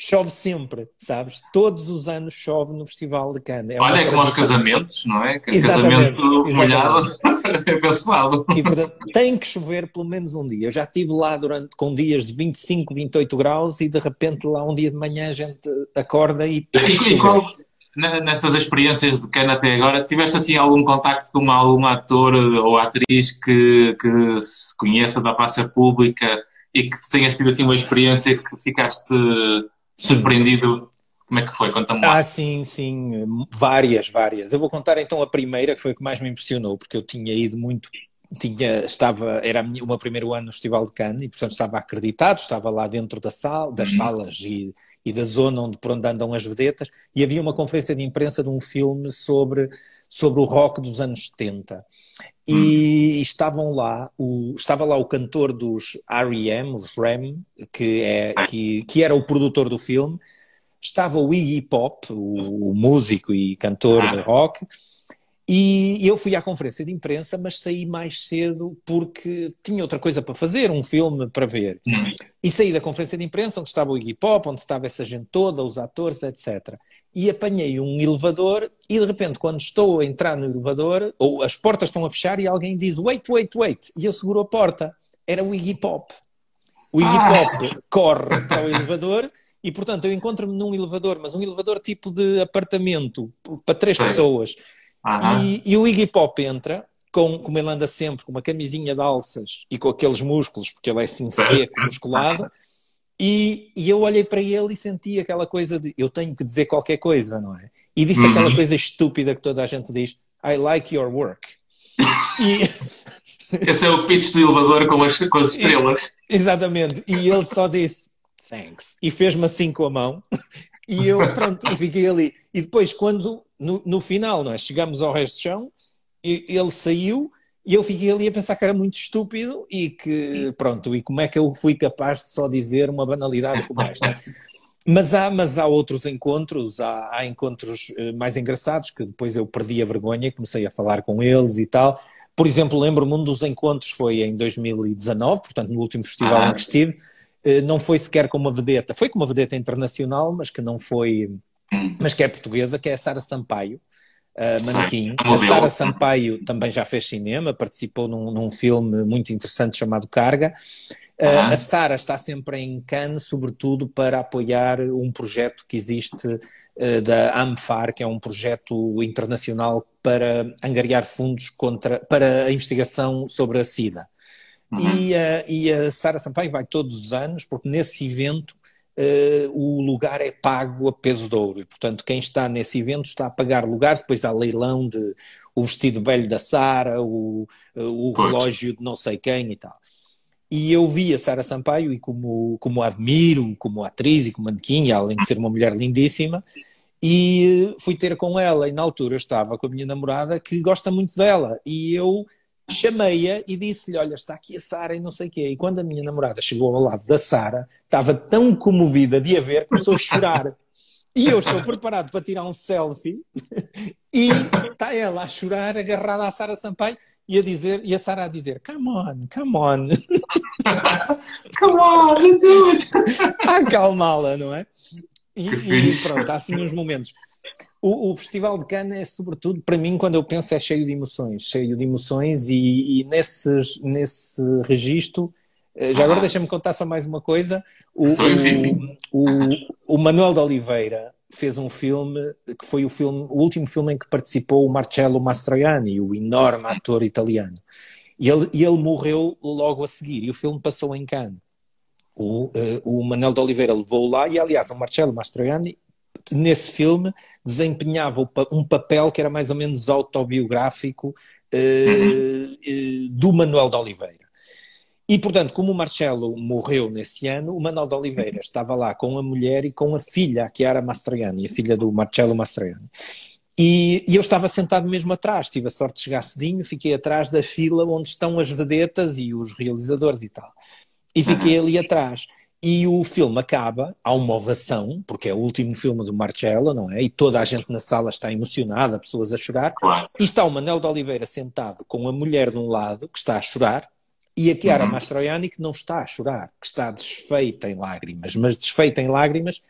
chove sempre, sabes? Todos os anos chove no Festival de Cannes. É Olha, é como aos casamentos, não é? Exatamente, Casamento molhado é abençoado. E portanto, tem que chover pelo menos um dia. Eu já estive lá durante, com dias de 25, 28 graus e de repente lá um dia de manhã a gente acorda e. E, e qual, nessas experiências de Cannes até agora, tiveste assim algum contacto com algum ator ou atriz que, que se conheça da praça pública e que tenhas tido assim uma experiência que ficaste surpreendido. Como é que foi? Conta-me Ah, sim, sim, várias, várias. Eu vou contar então a primeira, que foi a que mais me impressionou, porque eu tinha ido muito tinha, estava, era o meu primeiro ano no Festival de Cannes e, portanto, estava acreditado, estava lá dentro da sala, das salas e, e da zona onde, por onde andam as vedetas, e havia uma conferência de imprensa de um filme sobre, sobre o rock dos anos 70. E, estavam lá, o, estava lá o cantor dos R.E.M., os REM, que, é, que, que era o produtor do filme, estava o Iggy Pop, o, o músico e cantor de rock, e eu fui à conferência de imprensa, mas saí mais cedo porque tinha outra coisa para fazer, um filme para ver. E saí da conferência de imprensa, onde estava o Iggy Pop, onde estava essa gente toda, os atores, etc. E apanhei um elevador e de repente, quando estou a entrar no elevador, ou as portas estão a fechar e alguém diz wait, wait, wait, e eu seguro a porta. Era o Iggy Pop. O Iggy ah. Pop corre para o elevador e, portanto, eu encontro-me num elevador, mas um elevador tipo de apartamento para três pessoas e, e, o Iggy Pop entra, com, como ele anda sempre, com uma camisinha de alças e com aqueles músculos, porque ele é assim seco, musculado. E, e, eu olhei para ele e senti aquela coisa de eu tenho que dizer qualquer coisa, não é? E disse uhum. aquela coisa estúpida que toda a gente diz: I like your work. e... Esse é o pitch do elevador com as, com as estrelas. E, exatamente. E ele só disse thanks. E fez-me assim com a mão. E eu, pronto, fiquei ali. E depois, quando no, no final, não é? Chegamos ao resto do chão, e, ele saiu e eu fiquei ali a pensar que era muito estúpido e que, pronto, e como é que eu fui capaz de só dizer uma banalidade como esta? Mas há, mas há outros encontros, há, há encontros uh, mais engraçados que depois eu perdi a vergonha e comecei a falar com eles e tal. Por exemplo, lembro-me um dos encontros foi em 2019, portanto no último festival ah. em que estive, não foi sequer com uma vedeta, foi com uma vedeta internacional, mas que não foi Hum. mas que é portuguesa, que é a Sara Sampaio, uh, manequim. A Sara Sampaio também já fez cinema, participou num, num filme muito interessante chamado Carga. Uh, A Sara está sempre em Cannes, sobretudo para apoiar um projeto que existe da AMFAR, que é um projeto internacional para angariar fundos contra, para a investigação sobre a SIDA. Uhum. E, uh, e a Sara Sampaio vai todos os anos, porque nesse evento uh, o lugar é pago a peso de ouro. E, portanto, quem está nesse evento está a pagar lugares, depois há leilão de o vestido velho da Sara, o, uh, o relógio de não sei quem e tal. E eu vi a Sara Sampaio e como, como a admiro, como atriz e como manequim, além de ser uma mulher lindíssima, e fui ter com ela, e na altura eu estava com a minha namorada que gosta muito dela, e eu chamei-a e disse-lhe: Olha, está aqui a Sara e não sei o quê. E quando a minha namorada chegou ao lado da Sara, estava tão comovida de a ver, começou a chorar. E eu estou preparado para tirar um selfie e está ela a chorar, agarrada à Sara Sampaio e a dizer, e a Sara a dizer, come on, come on. come on, dude. A acalmá-la, não é? E, e pronto, há assim uns momentos. O, o, Festival de Cannes é, sobretudo, para mim, quando eu penso, é cheio de emoções, cheio de emoções, e, e nesses, nesse registro, eh, já agora deixa-me contar só mais uma coisa. O, sim, sim, sim. o, o Manuel de Oliveira fez um filme que foi o, filme, o último filme em que participou o Marcello Mastroianni, o enorme ator italiano. E ele, e ele morreu logo a seguir, e o filme passou em Cannes. O, uh, o Manuel de Oliveira levou lá, e aliás, o Marcello Mastroianni nesse filme desempenhava um papel que era mais ou menos autobiográfico uh, uh, do Manuel de Oliveira. E, portanto, como o Marcelo morreu nesse ano, o Manuel de Oliveira estava lá com a mulher e com a filha, a Chiara Mastroianni, a filha do Marcelo Mastroianni. E, e, eu estava sentado mesmo atrás, tive a sorte de chegar cedinho, fiquei atrás da fila onde estão as vedetas e os realizadores e tal. E fiquei ali atrás. E o filme acaba, há uma ovação, porque é o último filme do Marcello, não é? E toda a gente na sala está emocionada, pessoas a chorar. Claro. E está o Manel de Oliveira sentado com a mulher de um lado, que está a chorar, e a Chiara uhum. Mastroianni, que não está a chorar, que está desfeita em lágrimas, mas desfeita em lágrimas,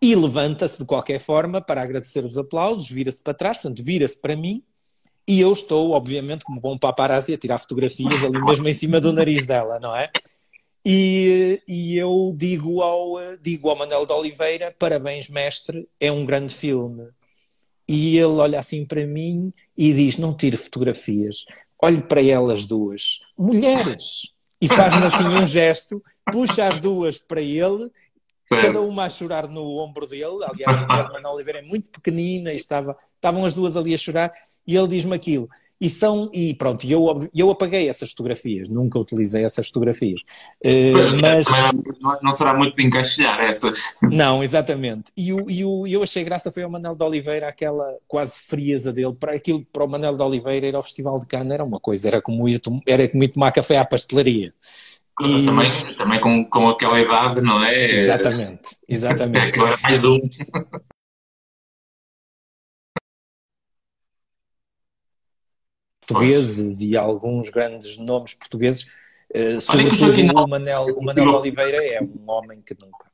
e levanta-se de qualquer forma para agradecer os aplausos, vira-se para trás, portanto, vira-se para mim, e eu estou, obviamente, como bom paparazzi, a tirar fotografias ali mesmo em cima do nariz dela, não é? E, e eu digo ao, digo ao Manuel de Oliveira: parabéns, mestre, é um grande filme. E ele olha assim para mim e diz: Não tire fotografias, olhe para elas duas, mulheres. E faz-me assim um gesto, puxa as duas para ele, cada uma a chorar no ombro dele. Aliás, a Manuel Oliveira é muito pequenina e estava, estavam as duas ali a chorar. E ele diz-me aquilo. E são, e pronto, eu, eu apaguei essas fotografias, nunca utilizei essas fotografias. Uh, mas... Não será muito de encaixilhar essas. Não, exatamente. E o, e o, eu achei graça foi ao Manel de Oliveira, aquela quase frieza dele, para aquilo, para o Manel de Oliveira ir ao Festival de Cannes era uma coisa, era como ir, era como ir tomar café à pastelaria. E... Também, também com, com aquela idade, não é? Exatamente, exatamente. É, mais um. Portugueses e alguns grandes nomes portugueses, uh, sobretudo o Manel, o Manel Oliveira é um homem que nunca.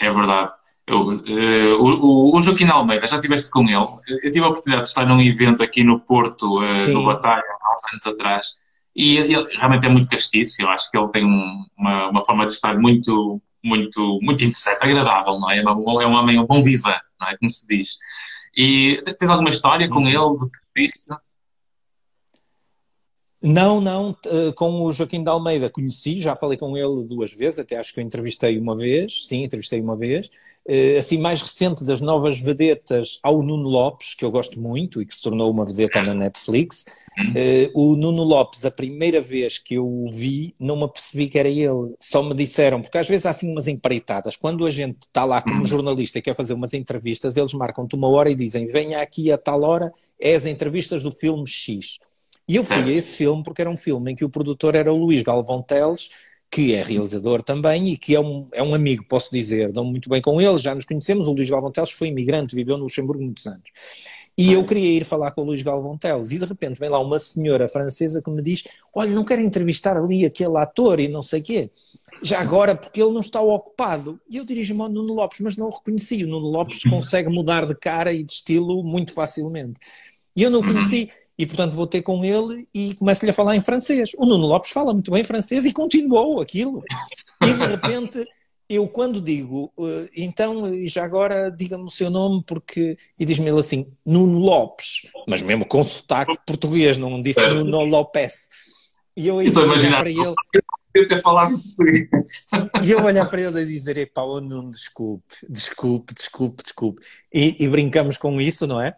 É verdade. Eu, uh, o, o, Joaquim Almeida, já estiveste com ele. Eu tive a oportunidade de estar num evento aqui no Porto, uh, no Batalha, há uns anos atrás, e ele realmente é muito castiço. Eu acho que ele tem um, uma, uma forma de estar muito, muito, muito interessante, agradável, não é? É, uma, é um homem um bom viva, não é? Como se diz. E tens alguma história com uhum. ele de que viste? Não, não, eh, com o Joaquim de Almeida conheci, já falei com ele duas vezes, até acho que eu entrevistei uma vez, sim, entrevistei uma vez. Eh, assim, mais recente das novas vedetas ao Nuno Lopes, que eu gosto muito e que se tornou uma vedeta na Netflix. Eh, o Nuno Lopes, a primeira vez que eu o vi, não me apercebi que era ele. Só me disseram, porque às vezes há assim umas empreitadas. Quando a gente está lá como jornalista e quer fazer umas entrevistas, eles marcam-te uma hora e dizem: venha aqui a tal hora, é as entrevistas do filme X. E eu fui a esse filme porque era um filme em que o produtor era o Luís Galvão Teles, que é realizador também e que é um, é um amigo, posso dizer, dou muito bem com ele, já nos conhecemos. O Luís Galvão Teles foi imigrante, viveu no Luxemburgo muitos anos. E eu queria ir falar com o Luís Galvão Teles e de repente vem lá uma senhora francesa que me diz: Olha, não quero entrevistar ali aquele ator e não sei quê. Já agora, porque ele não está ocupado. E eu dirijo-me ao Nuno Lopes, mas não o reconheci. O Nuno Lopes consegue mudar de cara e de estilo muito facilmente. E eu não o conheci e portanto vou ter com ele e começo-lhe a falar em francês. O Nuno Lopes fala muito bem francês e continuou aquilo. E de repente eu quando digo, uh, então, já agora diga-me o seu nome, porque. E diz-me ele assim, Nuno Lopes, mas mesmo com sotaque português, não disse é. Nuno Lopes. E eu olhar para ele. Eu E eu olhar para ele e dizer: Epá, oh Nuno, desculpe, desculpe, desculpe, desculpe. E, e brincamos com isso, não é?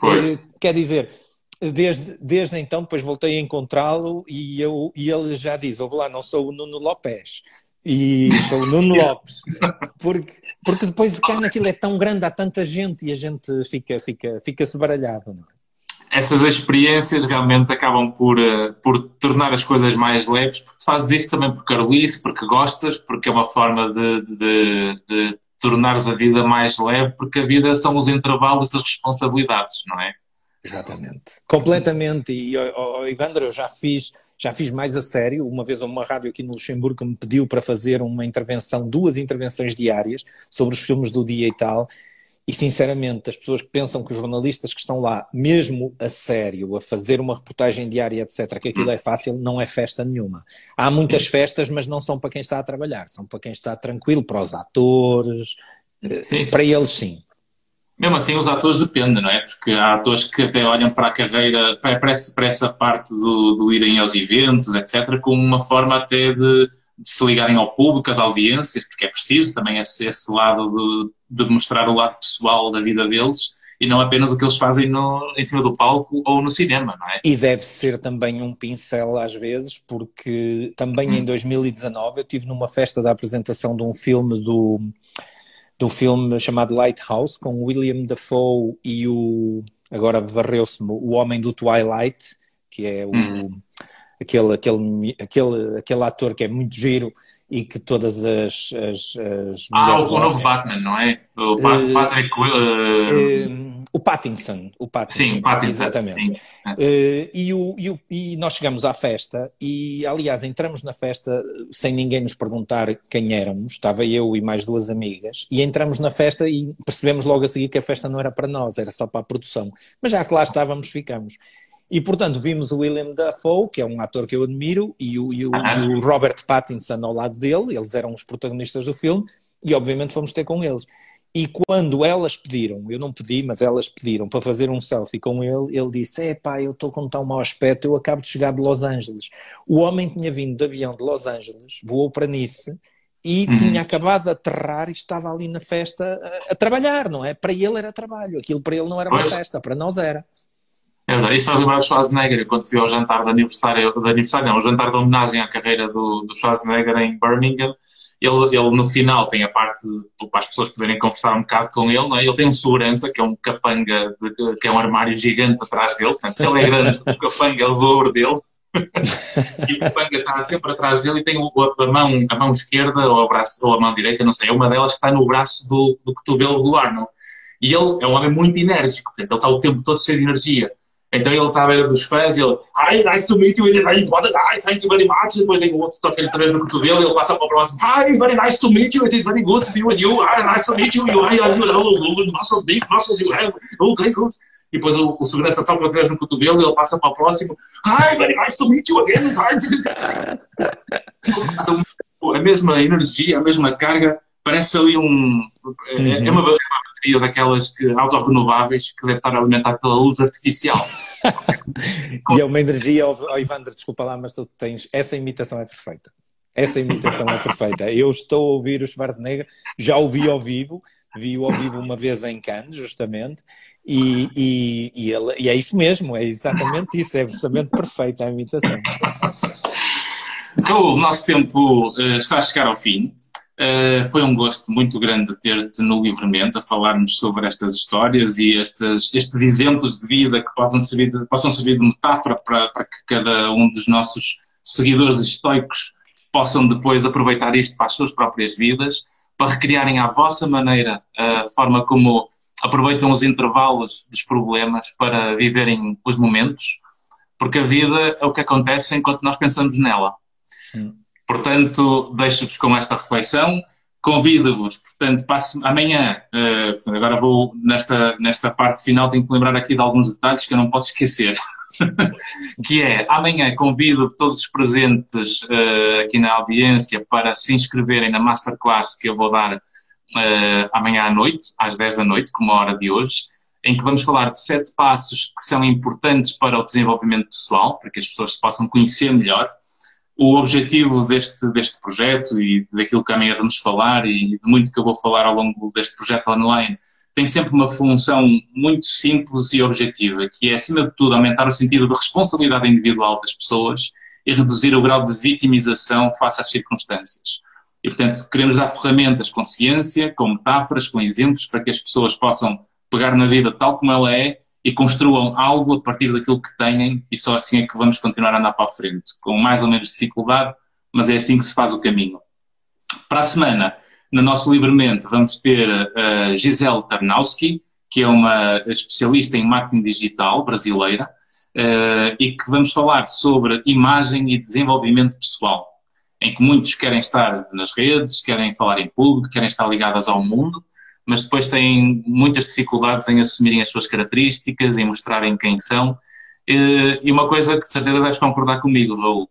Pois. Quer dizer, desde, desde então, depois voltei a encontrá-lo e, eu, e ele já diz: Ouve lá, não sou o Nuno Lopes. E sou o Nuno Lopes. Porque, porque depois cá naquilo é tão grande, há tanta gente e a gente fica, fica, fica-se baralhado. Não é? Essas experiências realmente acabam por, uh, por tornar as coisas mais leves, porque fazes isso também por carolice, porque gostas, porque é uma forma de, de, de tornares a vida mais leve, porque a vida são os intervalos das responsabilidades, não é? Exatamente. Completamente. E, oh, oh, Ivandro, eu já fiz, já fiz mais a sério. Uma vez uma rádio aqui no Luxemburgo me pediu para fazer uma intervenção, duas intervenções diárias sobre os filmes do dia e tal. E sinceramente, as pessoas que pensam que os jornalistas que estão lá, mesmo a sério, a fazer uma reportagem diária, etc., que aquilo é fácil, não é festa nenhuma. Há muitas festas, mas não são para quem está a trabalhar, são para quem está tranquilo, para os atores, sim, sim. para eles sim. Mesmo assim, os atores dependem, não é? Porque há atores que até olham para a carreira, para, para essa parte do, do irem aos eventos, etc., como uma forma até de, de, se ligarem ao público, às audiências, porque é preciso também esse, esse lado de, de mostrar o lado pessoal da vida deles e não apenas o que eles fazem no, em cima do palco ou no cinema, não é? E deve ser também um pincel às vezes, porque também hum. em 2019 eu tive numa festa da apresentação de um filme do do filme chamado Lighthouse, com William Dafoe e o. Agora varreu-se o Homem do Twilight, que é o. Hum. Aquele, aquele, aquele, aquele ator que é muito giro e que todas as, as, as Ah, o novo Batman, não é? O uh, Patrick uh, uh, O Pattinson. O Pattinson, sim, Pattinson. Exatamente. Sim. Uh, e, o, e, o, e nós chegamos à festa e, aliás, entramos na festa sem ninguém nos perguntar quem éramos. Estava eu e mais duas amigas. E entramos na festa e percebemos logo a seguir que a festa não era para nós, era só para a produção. Mas já que lá estávamos, ficamos. E, portanto, vimos o William Dafoe, que é um ator que eu admiro, e o, e o, e o Robert Pattinson ao lado dele, eles eram os protagonistas do filme, e obviamente fomos ter com eles. E quando elas pediram, eu não pedi, mas elas pediram para fazer um selfie com ele, ele disse: É pá, eu estou com tão mau aspecto, eu acabo de chegar de Los Angeles. O homem tinha vindo de avião de Los Angeles, voou para Nice e uhum. tinha acabado de aterrar e estava ali na festa a, a, trabalhar, não é? Para ele era trabalho, aquilo para ele não era uma festa, para nós era. É. Isso faz lembrar do Schwarzenegger. Quando fui ao jantar de aniversário, de aniversário não, o jantar de homenagem à carreira do, do Schwarzenegger em Birmingham, ele, ele no final tem a parte de, para as pessoas poderem conversar um bocado com ele, não é? Ele tem um segurança, que é um capanga, de, que é um armário gigante atrás dele. Portanto, se ele é grande, o capanga é o dobro dele. e o capanga está sempre atrás dele e tem a mão, a mão esquerda ou, braço, ou a mão direita, não sei, é uma delas que está no braço do, do cotovelo do Arnold. E ele é um homem muito enérgico, portanto, ele está o tempo todo cheio de energia. Então ele está à beira dos fãs e ele, hi, nice to meet you, it's very important, hi, thank you very much. Depois tem o outro toca ele três no cotovelo e ele passa para o próximo, hi, very nice to meet you, it is very good to be with you, hi, nice to meet you, you, hi, you. Know, muscles, big muscles you have, okay, good. E depois o, o segurança toca três no cotovelo e ele passa para o próximo, hi, very nice to meet you again, hi. a mesma energia, a mesma carga, parece ali um. É, é é uma bateria daquelas que, autorrenováveis que deve estar alimentada pela luz artificial. e é uma energia, oh, Ivandro, desculpa lá, mas tu tens. Essa imitação é perfeita. Essa imitação é perfeita. Eu estou a ouvir o Schwarzenegger, já ouvi ao vivo, vi-o ao vivo uma vez em Cannes, justamente, e, e, e, ele, e é isso mesmo, é exatamente isso, é absolutamente perfeita a imitação. Então, o nosso tempo uh, está a chegar ao fim. Uh, foi um gosto muito grande ter-te no Livremente a falarmos sobre estas histórias e estes exemplos de vida que possam servir de, possam servir de metáfora para, para que cada um dos nossos seguidores estoicos possam depois aproveitar isto para as suas próprias vidas, para recriarem à vossa maneira a forma como aproveitam os intervalos dos problemas para viverem os momentos, porque a vida é o que acontece enquanto nós pensamos nela. Hum. Portanto, deixo-vos com esta reflexão. Convido-vos, portanto, passe amanhã, uh, agora vou nesta, nesta parte final, tenho que lembrar aqui de alguns detalhes que eu não posso esquecer. que é, amanhã convido todos os presentes uh, aqui na audiência para se inscreverem na Masterclass que eu vou dar uh, amanhã à noite, às 10 da noite, como a hora de hoje, em que vamos falar de sete passos que são importantes para o desenvolvimento pessoal, para que as pessoas se possam conhecer melhor o objetivo deste, deste projeto e daquilo que amanhã vamos falar e de muito que eu vou falar ao longo deste projeto online tem sempre uma função muito simples e objetiva, que é, acima de tudo, aumentar o sentido de responsabilidade individual das pessoas e reduzir o grau de vitimização face às circunstâncias. E, portanto, queremos dar ferramentas com ciência, com metáforas, com exemplos, para que as pessoas possam pegar na vida tal como ela é e construam algo a partir daquilo que têm e só assim é que vamos continuar a andar para a frente, com mais ou menos dificuldade, mas é assim que se faz o caminho. Para a semana, no nosso Livremente, vamos ter a Gisele Tarnowski, que é uma especialista em marketing digital brasileira, eh, e que vamos falar sobre imagem e desenvolvimento pessoal, em que muitos querem estar nas redes, querem falar em público, querem estar ligadas ao mundo, mas depois têm muitas dificuldades em assumirem as suas características, em mostrarem quem são. E uma coisa que de certeza deves concordar comigo, Raul,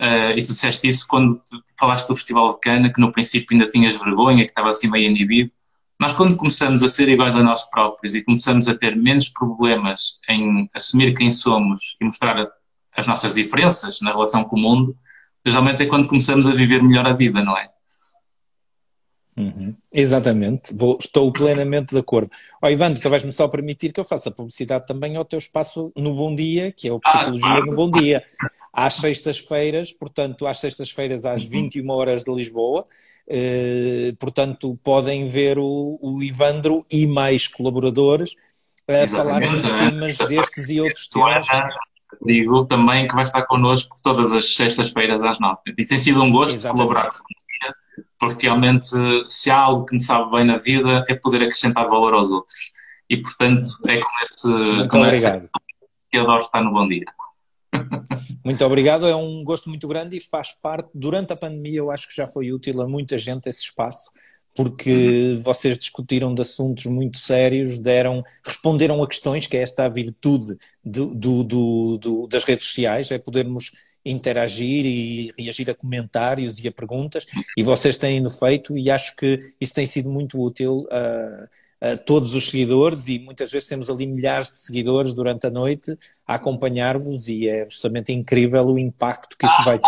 Uh, e tu disseste isso quando falaste do Festival de Cana, que no princípio ainda tinhas vergonha, que estava assim meio inibido. Nós, quando começamos a ser iguais a nós próprios e começamos a ter menos problemas em assumir quem somos e mostrar as nossas diferenças na relação com o mundo, geralmente é quando começamos a viver melhor a vida, não é? Uhum. Exatamente, Vou, estou plenamente de acordo. Ó oh, Ivan, tu vais-me só permitir que eu faça publicidade também ao teu espaço no Bom Dia, que é o Psicologia ah, no Bom Dia. Às sextas-feiras, portanto, às sextas-feiras às 21 uhum. horas de Lisboa, eh, portanto, podem ver o, o Ivandro e mais colaboradores a falar de temas destes e outros temas. Digo também que vai estar connosco todas as sextas-feiras às nove. E tem sido um gosto Exatamente. colaborar porque realmente se há algo que me sabe bem na vida é poder acrescentar valor aos outros. E portanto é com esse, muito com esse que eu adoro estar no Bom Dia. Muito obrigado, é um gosto muito grande e faz parte, durante a pandemia eu acho que já foi útil a muita gente esse espaço, porque uhum. vocês discutiram de assuntos muito sérios, deram, responderam a questões, que é esta a virtude do, do, do, das redes sociais, é podermos interagir e reagir a comentários e a perguntas, e vocês têm feito, e acho que isso tem sido muito útil a, a, todos os seguidores, e muitas vezes temos ali milhares de seguidores durante a noite a acompanhar-vos, e é justamente incrível o impacto que isso vai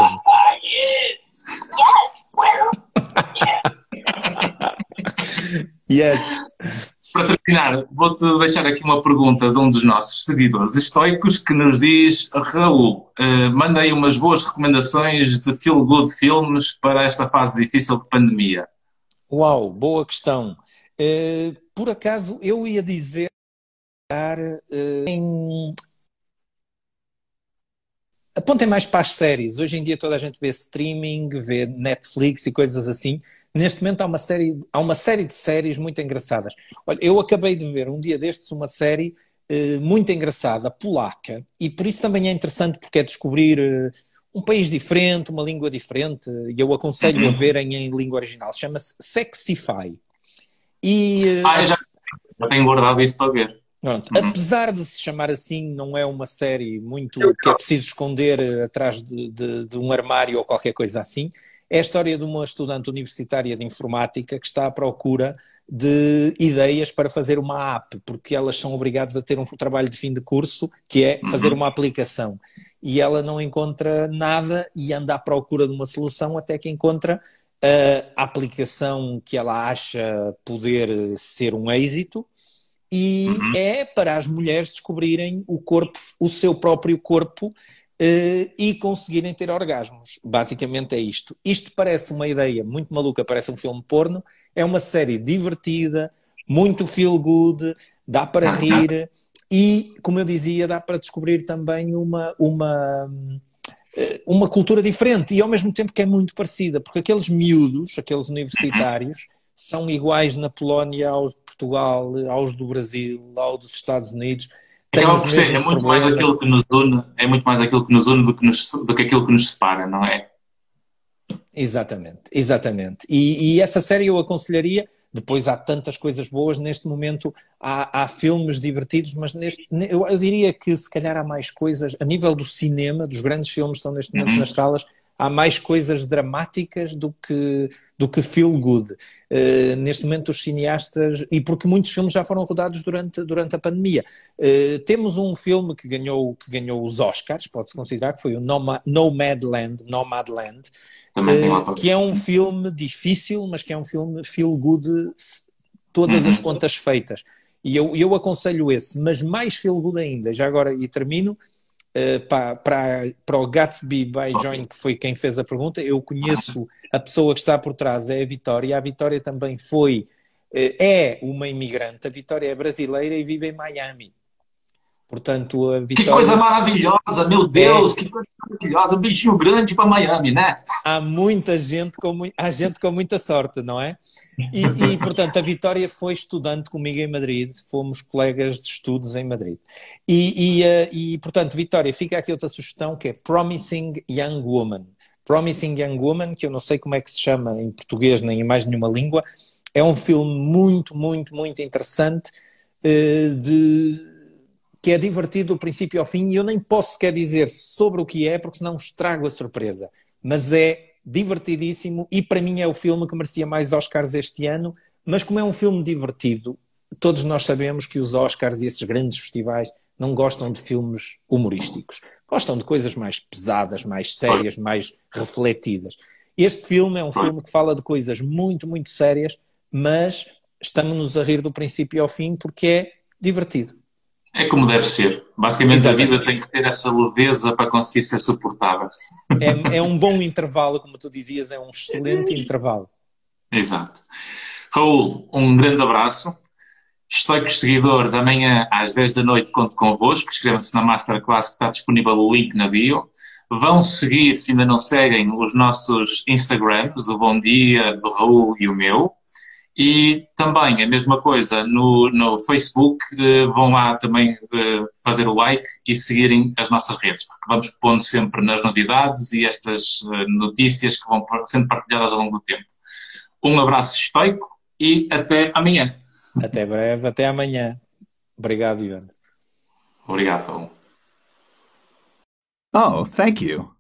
yes! yes! Para terminar, vou-te deixar aqui uma pergunta de um dos nossos seguidores estoicos que nos diz: Raul, uh, mandei umas boas recomendações de feel good filmes para esta fase difícil de pandemia. Uau, boa questão. Uh, por acaso, eu ia dizer uh, em apontem mais para as séries. Hoje em dia toda a gente vê streaming, vê Netflix e coisas assim. Neste momento há uma série, há uma série de séries muito engraçadas. Olha, eu acabei de ver um dia destes uma série uh, muito engraçada, polaca, e por isso também é interessante porque é descobrir uh, um país diferente, uma língua diferente, e eu aconselho uhum. a verem em língua original. Chama-se Sexify. E, uh, ah, já, já tenho guardado isso para ver. Pronto. Uhum. Apesar de se chamar assim, não é uma série muito que é preciso esconder atrás de, de, de, um armário ou qualquer coisa assim. É a história de uma estudante universitária de informática que está à procura de ideias para fazer uma app, porque elas são obrigadas a ter um trabalho de fim de curso, que é fazer uhum. uma aplicação. E ela não encontra nada e anda à procura de uma solução até que encontra a aplicação que ela acha poder ser um êxito e uhum. é para as mulheres descobrirem o corpo, o seu próprio corpo e conseguirem ter orgasmos. Basicamente é isto. Isto parece uma ideia muito maluca, parece um filme porno. É uma série divertida, muito feel good, dá para rir e, como eu dizia, dá para descobrir também uma, uma, eh, uma cultura diferente e ao mesmo tempo que é muito parecida, porque aqueles miúdos, aqueles universitários, são iguais na Polónia aos de Portugal, aos do Brasil, aos dos Estados Unidos Acaba por ser, é muito problemas. mais aquilo que nos une, é muito mais aquilo que nos une do que, nos, do que aquilo que nos separa, não é? Exatamente, exatamente. E, e, essa série eu aconselharia. Depois há tantas coisas boas. Neste momento há, há filmes divertidos, mas neste, eu, eu, diria que se calhar há mais coisas a nível do cinema, dos grandes filmes que estão neste momento uhum. nas salas há mais coisas dramáticas do que, do que feel good. Uh, neste momento, os cineastas, e porque muitos filmes já foram rodados durante, durante a pandemia. Uh, temos um filme que ganhou, que ganhou os Oscars, pode-se considerar, que foi o Nomadland, Nomadland uh, que é um filme difícil, mas que é um filme feel good, todas as uhum. contas feitas. E eu, eu aconselho esse, mas mais feel good ainda, já agora, e termino, uh, para, para, para o Gatsby by Join, que foi quem fez a pergunta, eu conheço a pessoa que está por trás, é a Vitória. A Vitória também foi, uh, é uma imigrante. A Vitória é brasileira e vive em Miami. Portanto, a Vitória... Que coisa maravilhosa, meu Deus, é... que coisa maravilhosa. Um beijinho grande para Miami, né? Há muita gente com, há gente com muita sorte, não é? E, e, portanto, a Vitória foi estudante comigo em Madrid, fomos colegas de estudos em Madrid. E, e, uh, e, portanto, Vitória, fica aqui outra sugestão que é Promising Young Woman. Promising Young Woman, que eu não sei como é que se chama em português nem em mais nenhuma língua, é um filme muito, muito, muito interessante uh, de que é divertido do princípio ao fim, e eu nem posso sequer dizer sobre o que é, porque senão estrago a surpresa. Mas é divertidíssimo e para mim é o filme que merecia mais Oscars este ano. Mas como é um filme divertido, todos nós sabemos que os Oscars e esses grandes festivais não gostam de filmes humorísticos. Gostam de coisas mais pesadas, mais sérias, mais refletidas. Este filme é um filme que fala de coisas muito, muito sérias, mas estamos-nos a rir do princípio ao fim porque é divertido. É como deve ser. Basicamente Exatamente. a vida tem que ter essa leveza para conseguir ser suportável. É, é um bom intervalo, como tu dizias, é um excelente intervalo. Exato. Raul, um grande abraço. Estoicos seguidores, amanhã às 10 da noite conto convosco. Inscrevam-se na Masterclass que está disponível o link na bio. Vão seguir, se ainda não seguem, os nossos Instagrams, o Bom Dia, do Raul e o meu. E também a mesma coisa no, no Facebook, eh, vão lá também eh, fazer o like e seguirem as nossas redes, porque vamos pondo sempre nas novidades e estas eh, notícias que vão sendo partilhadas ao longo do tempo. Um abraço estoico e até amanhã. Até breve, até amanhã. Obrigado, Ivan. Obrigado. Oh, thank you.